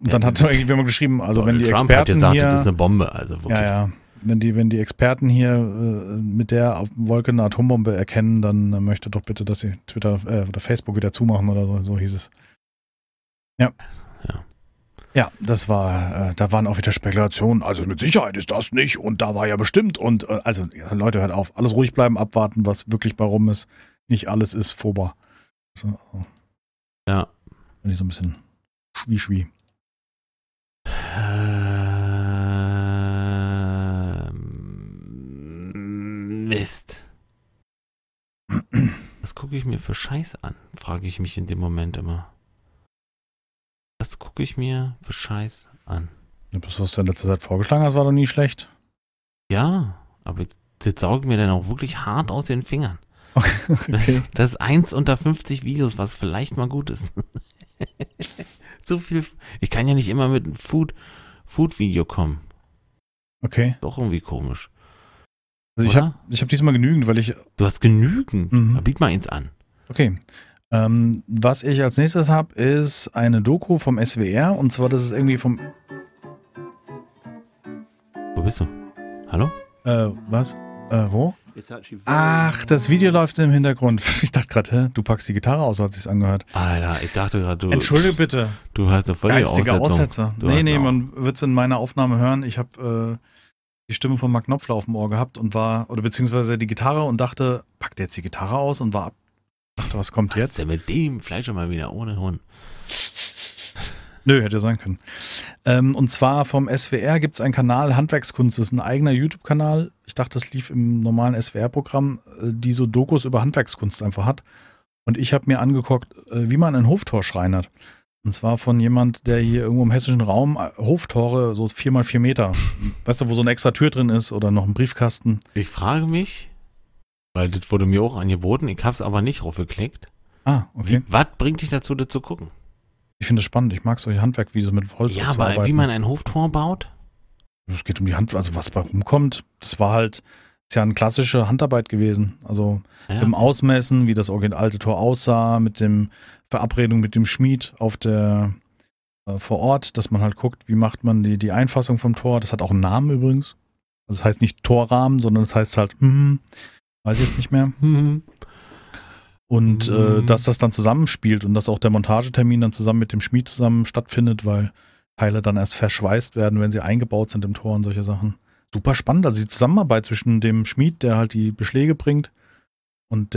und dann Ja, hat irgendjemand geschrieben, also wenn die Trump Experten hat gesagt, hier, das ist eine Bombe. Also wirklich. Ja, ja. Wenn die, wenn die Experten hier äh, mit der Wolke eine Atombombe erkennen, dann äh, möchte doch bitte, dass sie Twitter äh, oder Facebook wieder zumachen oder so, so hieß es. Ja. Ja. Ja, das war, äh, da waren auch wieder Spekulationen. Also mit Sicherheit ist das nicht und da war ja bestimmt und äh, also ja, Leute, hört auf, alles ruhig bleiben, abwarten, was wirklich bei rum ist. Nicht alles ist vorbar. So, also, Ja. bin ich so ein bisschen schwie-schwie. Mist. Was gucke ich mir für Scheiß an? Frage ich mich in dem Moment immer. Was gucke ich mir für Scheiß an? Das, was du in letzter Zeit vorgeschlagen hast, war doch nie schlecht. Ja, aber jetzt, sauge ich mir dann auch wirklich hart aus den Fingern. Okay. [LAUGHS] Das ist eins unter 50 Videos, was vielleicht mal gut ist. [LAUGHS] so viel. Ich kann ja nicht immer mit einem Food, Food-Video kommen. Okay. Doch irgendwie komisch. Also ich habe ich hab diesmal genügend, weil ich. Du hast genügend. Mhm. Da biet mal eins an. Okay. Ähm, was ich als nächstes habe, ist eine Doku vom SWR. Und zwar, das ist irgendwie vom. Wo bist du? Hallo? Äh, was? Äh, wo? Ach, das Video läuft im Hintergrund. [LAUGHS] Ich dachte gerade, hä, du packst die Gitarre aus, hat sich's angehört. Alter, ich dachte gerade, du, Entschuldige bitte. du hast eine völlige Geistige Aussetzung. Aussetzer. Du Nee, nee, man wird's in meiner Aufnahme hören. Ich habe äh, die Stimme von Mark Knopfler auf dem Ohr gehabt und war, oder beziehungsweise die Gitarre und dachte, packt jetzt die Gitarre aus und war ab. Dachte, was kommt Was ist jetzt? denn mit dem Fleisch mal wieder ohne Hund? Nö, hätte ja sein können. Ähm, und zwar vom SWR gibt es einen Kanal Handwerkskunst. Das ist ein eigener YouTube-Kanal. Ich dachte, das lief im normalen SWR-Programm, äh, die so Dokus über Handwerkskunst einfach hat. Und ich habe mir angeguckt, äh, wie man ein Hoftor schreinert. Und zwar von jemand, der hier irgendwo im hessischen Raum äh, Hoftore, so vier mal vier Meter, weißt du, wo so eine extra Tür drin ist oder noch ein Briefkasten. Ich frage mich, weil das wurde mir auch angeboten, ich habe es aber nicht raufgeklickt. Ah, okay. Wie, was bringt dich dazu, das zu gucken? Ich finde das spannend. Ich mag solche Handwerkvideos mit Holz. ja, aber arbeiten. wie man ein Hoftor baut? Es geht um die Hand, also was bei rumkommt. Das war halt, ist ja eine klassische Handarbeit gewesen. Also Ja. im Ausmessen, wie das original alte Tor aussah, mit dem Verabredung mit dem Schmied auf der äh, vor Ort, dass man halt guckt, wie macht man die, die Einfassung vom Tor. Das hat auch einen Namen übrigens. Also das heißt nicht Torrahmen, sondern das heißt halt, hm, weiß ich jetzt nicht mehr. [LAUGHS] Und äh, dass das dann zusammenspielt und dass auch der Montagetermin dann zusammen mit dem Schmied zusammen stattfindet, weil Teile dann erst verschweißt werden, wenn sie eingebaut sind im Tor und solche Sachen. Super spannend. Also die Zusammenarbeit zwischen dem Schmied, der halt die Beschläge bringt, und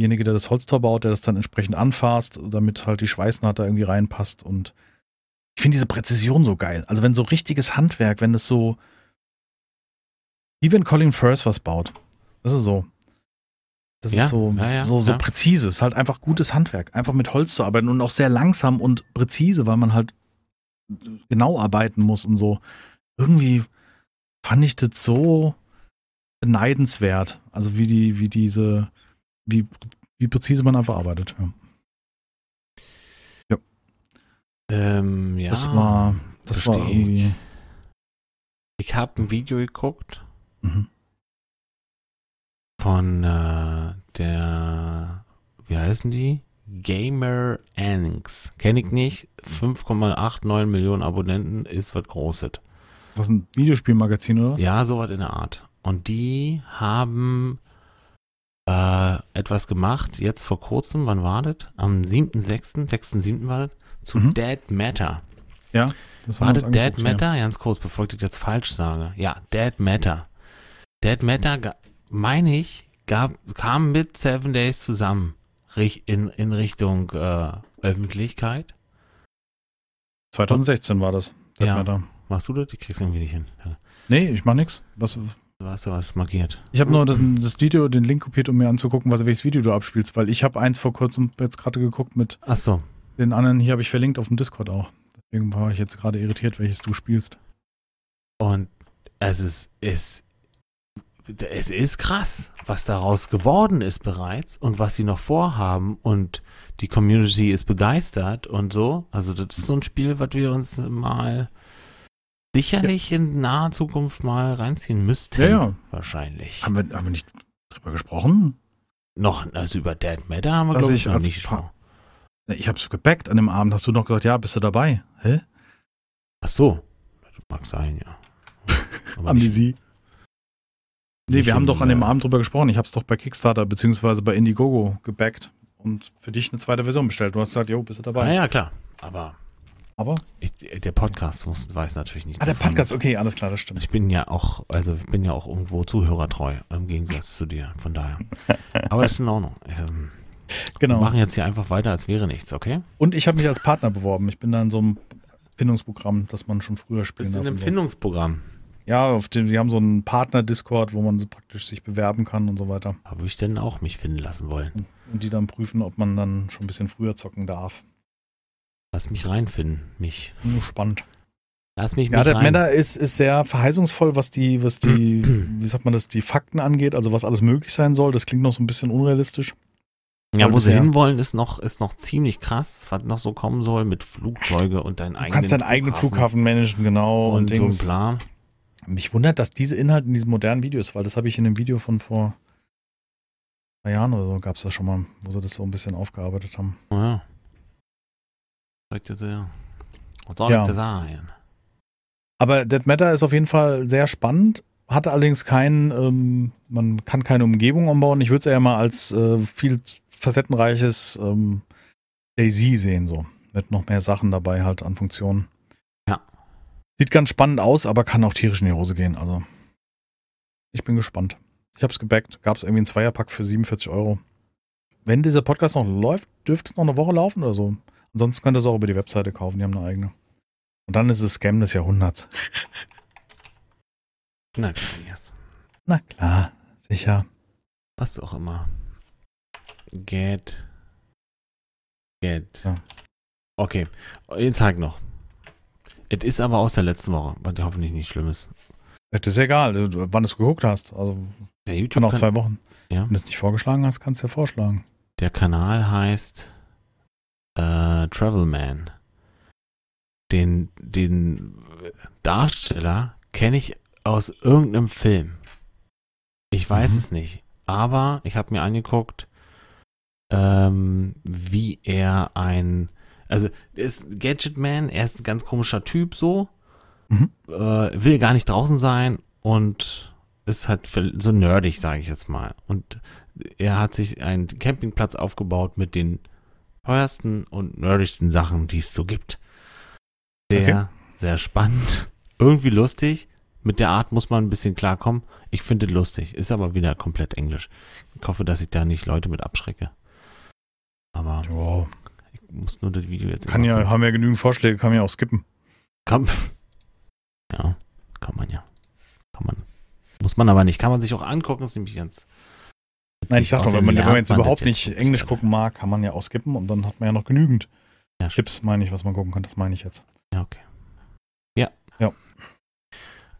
derjenige, der das Holztor baut, der das dann entsprechend anfasst, damit halt die Schweißnaht da irgendwie reinpasst. Und ich finde diese Präzision so geil. Also wenn so richtiges Handwerk, wenn das so, wie wenn Colin Firth was baut. Das ist so. Das Ja, ist so, ja, ja, so, so präzise. Es ist halt einfach gutes Handwerk. Einfach mit Holz zu arbeiten und auch sehr langsam und präzise, weil man halt genau arbeiten muss und so. Irgendwie fand ich das so beneidenswert. Also wie die, wie diese, wie, wie präzise man einfach arbeitet. Ja. Ähm, ja. Das war, das war verstehe irgendwie. Ich habe ein Video geguckt Mhm. von äh, der, wie heißen die? Gamer Anx. Kenne ich nicht. 5,89 Millionen Abonnenten ist was Großes. Was ein Videospielmagazin oder was? Ja, sowas in der Art. Und die haben äh, etwas gemacht, jetzt vor kurzem, wann war das? Am 7.6., 6.7. war das, zu Mhm. Dead Matter. Das haben War das Dead angeguckt, ja. Matter? Ganz kurz, bevor ich das jetzt falsch sage. Ja, Dead Matter. Dead Matter, meine ich, gab, kam mit Seven Days zusammen in, in Richtung äh, Öffentlichkeit. 2016 war das. Dead Ja. Matter. Machst du das? Ich krieg's irgendwie nicht hin. Ja. Nee, ich mach nix. Was, Du hast da was markiert. ich habe nur das, das Video, den Link kopiert, um mir anzugucken, was, welches Video du abspielst, weil ich habe eins vor kurzem jetzt gerade geguckt mit Ach so. den anderen, hier habe ich verlinkt auf dem Discord auch. Deswegen war ich jetzt gerade irritiert, welches du spielst. Und es ist, es, es ist krass, was daraus geworden ist bereits und was sie noch vorhaben und die Community ist begeistert und so. Also das ist so ein Spiel, was wir uns mal sicherlich in naher Zukunft mal reinziehen müssten. Ja, ja. Wahrscheinlich. Haben wir, haben wir nicht drüber gesprochen? noch, also über Dead Matter haben wir, Also glaube ich, noch nicht gesprochen. Ja, Ich hab's gebackt an dem Abend. Hast du noch gesagt, ja, bist du dabei? Hä? Ach so. Das mag sein, ja. [LAUGHS] Amnesie. Nee, wir haben doch an dem äh, Abend drüber gesprochen. Ich hab's doch bei Kickstarter beziehungsweise bei Indiegogo gebackt und für dich eine zweite Version bestellt. Du hast gesagt, jo, bist du dabei? Ah ja, klar. Aber Aber? ich, der Podcast muss, weiß natürlich nicht. Ah, der Podcast, okay, alles klar, das stimmt. Ich bin ja auch, also ich bin ja auch irgendwo zuhörertreu, im Gegensatz zu dir, von daher. [LAUGHS] Aber ist in Ordnung. Ähm, Wir Genau. machen jetzt hier einfach weiter, als wäre nichts, okay? Und ich habe mich als Partner beworben. Ich bin da in so einem Findungsprogramm, das man schon früher spielen Bist in darf einem. Findungsprogramm. Ja, auf dem, die haben so einen Partner-Discord, wo man praktisch sich bewerben kann und so weiter. Da würde ich denn auch mich finden lassen wollen. Und die dann prüfen, ob man dann schon ein bisschen früher zocken darf. Lass mich reinfinden, mich. Nur spannend. Lass mich Ja, der rein. Männer ist, ist sehr verheißungsvoll, was die, was die, [CLEARS THROAT] wie sagt man das, die Fakten angeht, also was alles möglich sein soll. Das klingt noch so ein bisschen unrealistisch. Ja, wo sie hinwollen, ist noch, ist noch ziemlich krass, was noch so kommen soll mit Flugzeuge und deinen Du eigenen kannst deinen eigenen Flughafen managen, genau. Und, und, so Dings. Plan. Mich wundert, dass diese Inhalte in diesen modernen Videos, weil das habe ich in einem Video von vor zwei Jahren oder so, gab es das schon mal, wo sie das so ein bisschen aufgearbeitet haben. Ja. Sagt ja sehr. Was soll Ja. ich da sagen? Aber Dead Matter ist auf jeden Fall sehr spannend, hat allerdings keinen, ähm, man kann keine Umgebung umbauen. Ich würde es eher mal als äh, viel facettenreiches ähm, Daisy sehen, so. Mit noch mehr Sachen dabei halt an Funktionen. Ja. Sieht ganz spannend aus, aber kann auch tierisch in die Hose gehen. Also, ich bin gespannt. Ich habe es gebackt. Gab es irgendwie einen Zweierpack für 47 Euro. Wenn dieser Podcast noch läuft, dürfte es noch eine Woche laufen oder so. Ansonsten könnt ihr es auch über die Webseite kaufen. Die haben eine eigene. Und dann ist es Scam des Jahrhunderts. Na klar, jetzt. Na klar, sicher. Was auch immer. Get. Get. Ja. Okay, den Tag noch. Es ist aber aus der letzten Woche, was hoffentlich nicht schlimm ist. Das ist egal, wann du es geguckt hast. Also Der kann YouTube auch zwei Wochen. Ja. Wenn du es nicht vorgeschlagen hast, kannst du ja vorschlagen. Der Kanal heißt äh, Travelman. Den, den Darsteller kenne ich aus irgendeinem Film. Ich weiß Mhm. es nicht. Aber ich habe mir angeguckt, ähm, wie er ein, also er ist Gadget Man, er ist ein ganz komischer Typ so, Mhm. äh, will gar nicht draußen sein und ist halt so nerdig, sage ich jetzt mal. Und er hat sich einen Campingplatz aufgebaut mit den teuersten und nerdigsten Sachen, die es so gibt. Sehr, Okay. sehr spannend. Irgendwie lustig. Mit der Art muss man ein bisschen klarkommen. Ich finde es lustig. Ist aber wieder komplett Englisch. Ich hoffe, dass ich da nicht Leute mit abschrecke. Aber Ja, ich muss nur das Video jetzt. kann ja, haben ja genügend Vorschläge, kann man ja auch skippen. Kann, ja, kann man ja. Kann man. Muss man aber nicht. Kann man sich auch angucken. Ist nämlich ganz. Nein, ich sag doch, wenn man, man jetzt überhaupt nicht Englisch gucken mag, kann man ja auch skippen und dann hat man ja noch genügend Ja, Tipps, meine ich, was man gucken kann. Das meine ich jetzt. Ja, okay. Ja. Ja.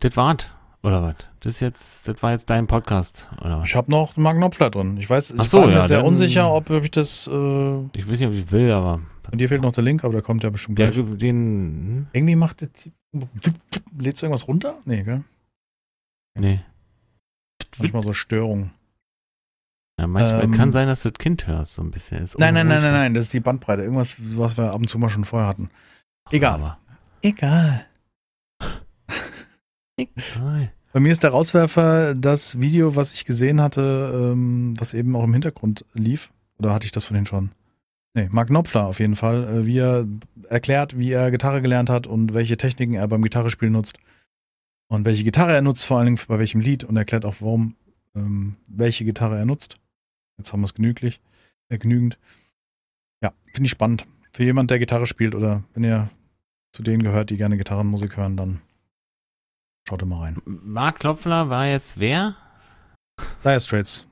Das war's. Oder was? Das ist jetzt, das war jetzt dein Podcast, oder was? Ich habe noch Mark Knopfler drin. Ich weiß, ich so, mir ja, sehr dann- unsicher, ob ich das. Äh, Ich weiß nicht, ob ich will, aber. dir fehlt noch der Link, aber der kommt ja bestimmt Der, gleich. den. Irgendwie macht das. Lädst du irgendwas runter? Nee, gell? hm? Nee. Manchmal so Störungen. Ja, manchmal Ähm, kann sein, dass du das Kind hörst, so ein bisschen. Ist Nein, nein, nein, nein, nein, das ist die Bandbreite. Irgendwas, was wir ab und zu mal schon vorher hatten. Egal. Aber. Egal. [LAUGHS] Egal. Bei mir ist der Rauswerfer das Video, was ich gesehen hatte, ähm, was eben auch im Hintergrund lief. Oder hatte ich das von Ihnen schon? Nee, Mark Knopfler auf jeden Fall, äh, wie er erklärt, wie er Gitarre gelernt hat und welche Techniken er beim Gitarrespielen nutzt. Und welche Gitarre er nutzt, vor allen Dingen bei welchem Lied und erklärt auch, warum, ähm, welche Gitarre er nutzt. Jetzt haben wir es genüglich, äh, genügend. Ja, finde ich spannend. Für jemand, der Gitarre spielt oder wenn ihr zu denen gehört, die gerne Gitarrenmusik hören, dann schaut immer rein. Mark Klopfler war jetzt wer? Dire Straits.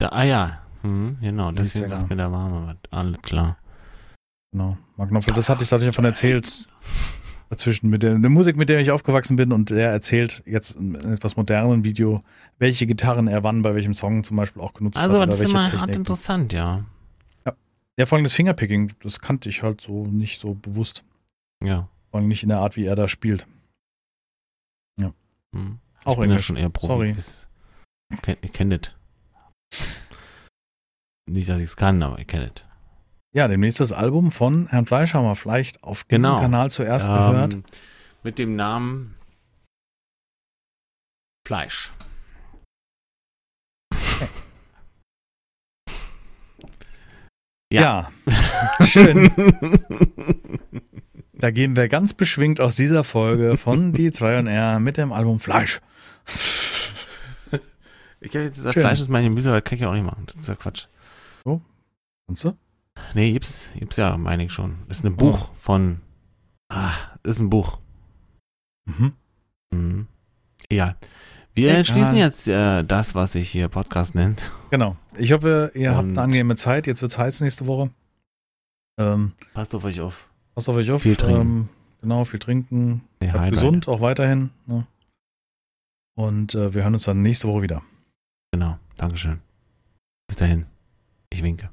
Der, ah ja. Mhm, genau, deswegen sagt mir der Warme was. Alles klar. Genau. Mark Knopfler, das hatte ich, hatte ich davon erzählt. Dazwischen mit der, der Musik, mit der ich aufgewachsen bin und er erzählt jetzt in einem etwas modernen Video, welche Gitarren er wann bei welchem Song zum Beispiel auch genutzt Also, hat. das oder ist immer hart Techniken. interessant, ja. Ja, vor allem das Fingerpicking, das kannte ich halt so nicht so bewusst. Ja. Vor allem nicht in der Art, wie er da spielt. Hm. Auch ich bin ja Englisch. schon eher Profi. Sorry. Ich kenn- kenne das. Nicht, dass ich es kann, aber ich kenne das. Ja, demnächst das Album von Herrn Fleisch haben wir vielleicht auf diesem Genau. Kanal zuerst gehört. Ähm, mit dem Namen Fleisch. [LAUGHS] Ja. schön. [LAUGHS] Da gehen wir ganz beschwingt aus dieser Folge von Die [LAUGHS] 2 und R mit dem Album Fleisch. Ich habe jetzt gesagt, Schön. Fleisch ist mein Gemüse, aber das kann ich auch nicht machen. Das ist ja Quatsch. Findest du? Nee, gibt's, gibt's ja, meine ich schon. Ist ein Buch von. Ah, ist ein Buch. Mhm. Mhm. Egal. Wir Egal. schließen jetzt äh, das, was sich hier Podcast nennt. Genau. Ich hoffe, ihr habt Und- eine angenehme Zeit. Jetzt wird's heiß nächste Woche. Ähm, Passt auf euch auf. passt auf euch auf. Viel trinken. Ähm, genau, viel trinken. Nee, Bleibt gesund, auch weiterhin. Ne? Und äh, wir hören uns dann nächste Woche wieder. Genau. Dankeschön. Bis dahin. Ich winke.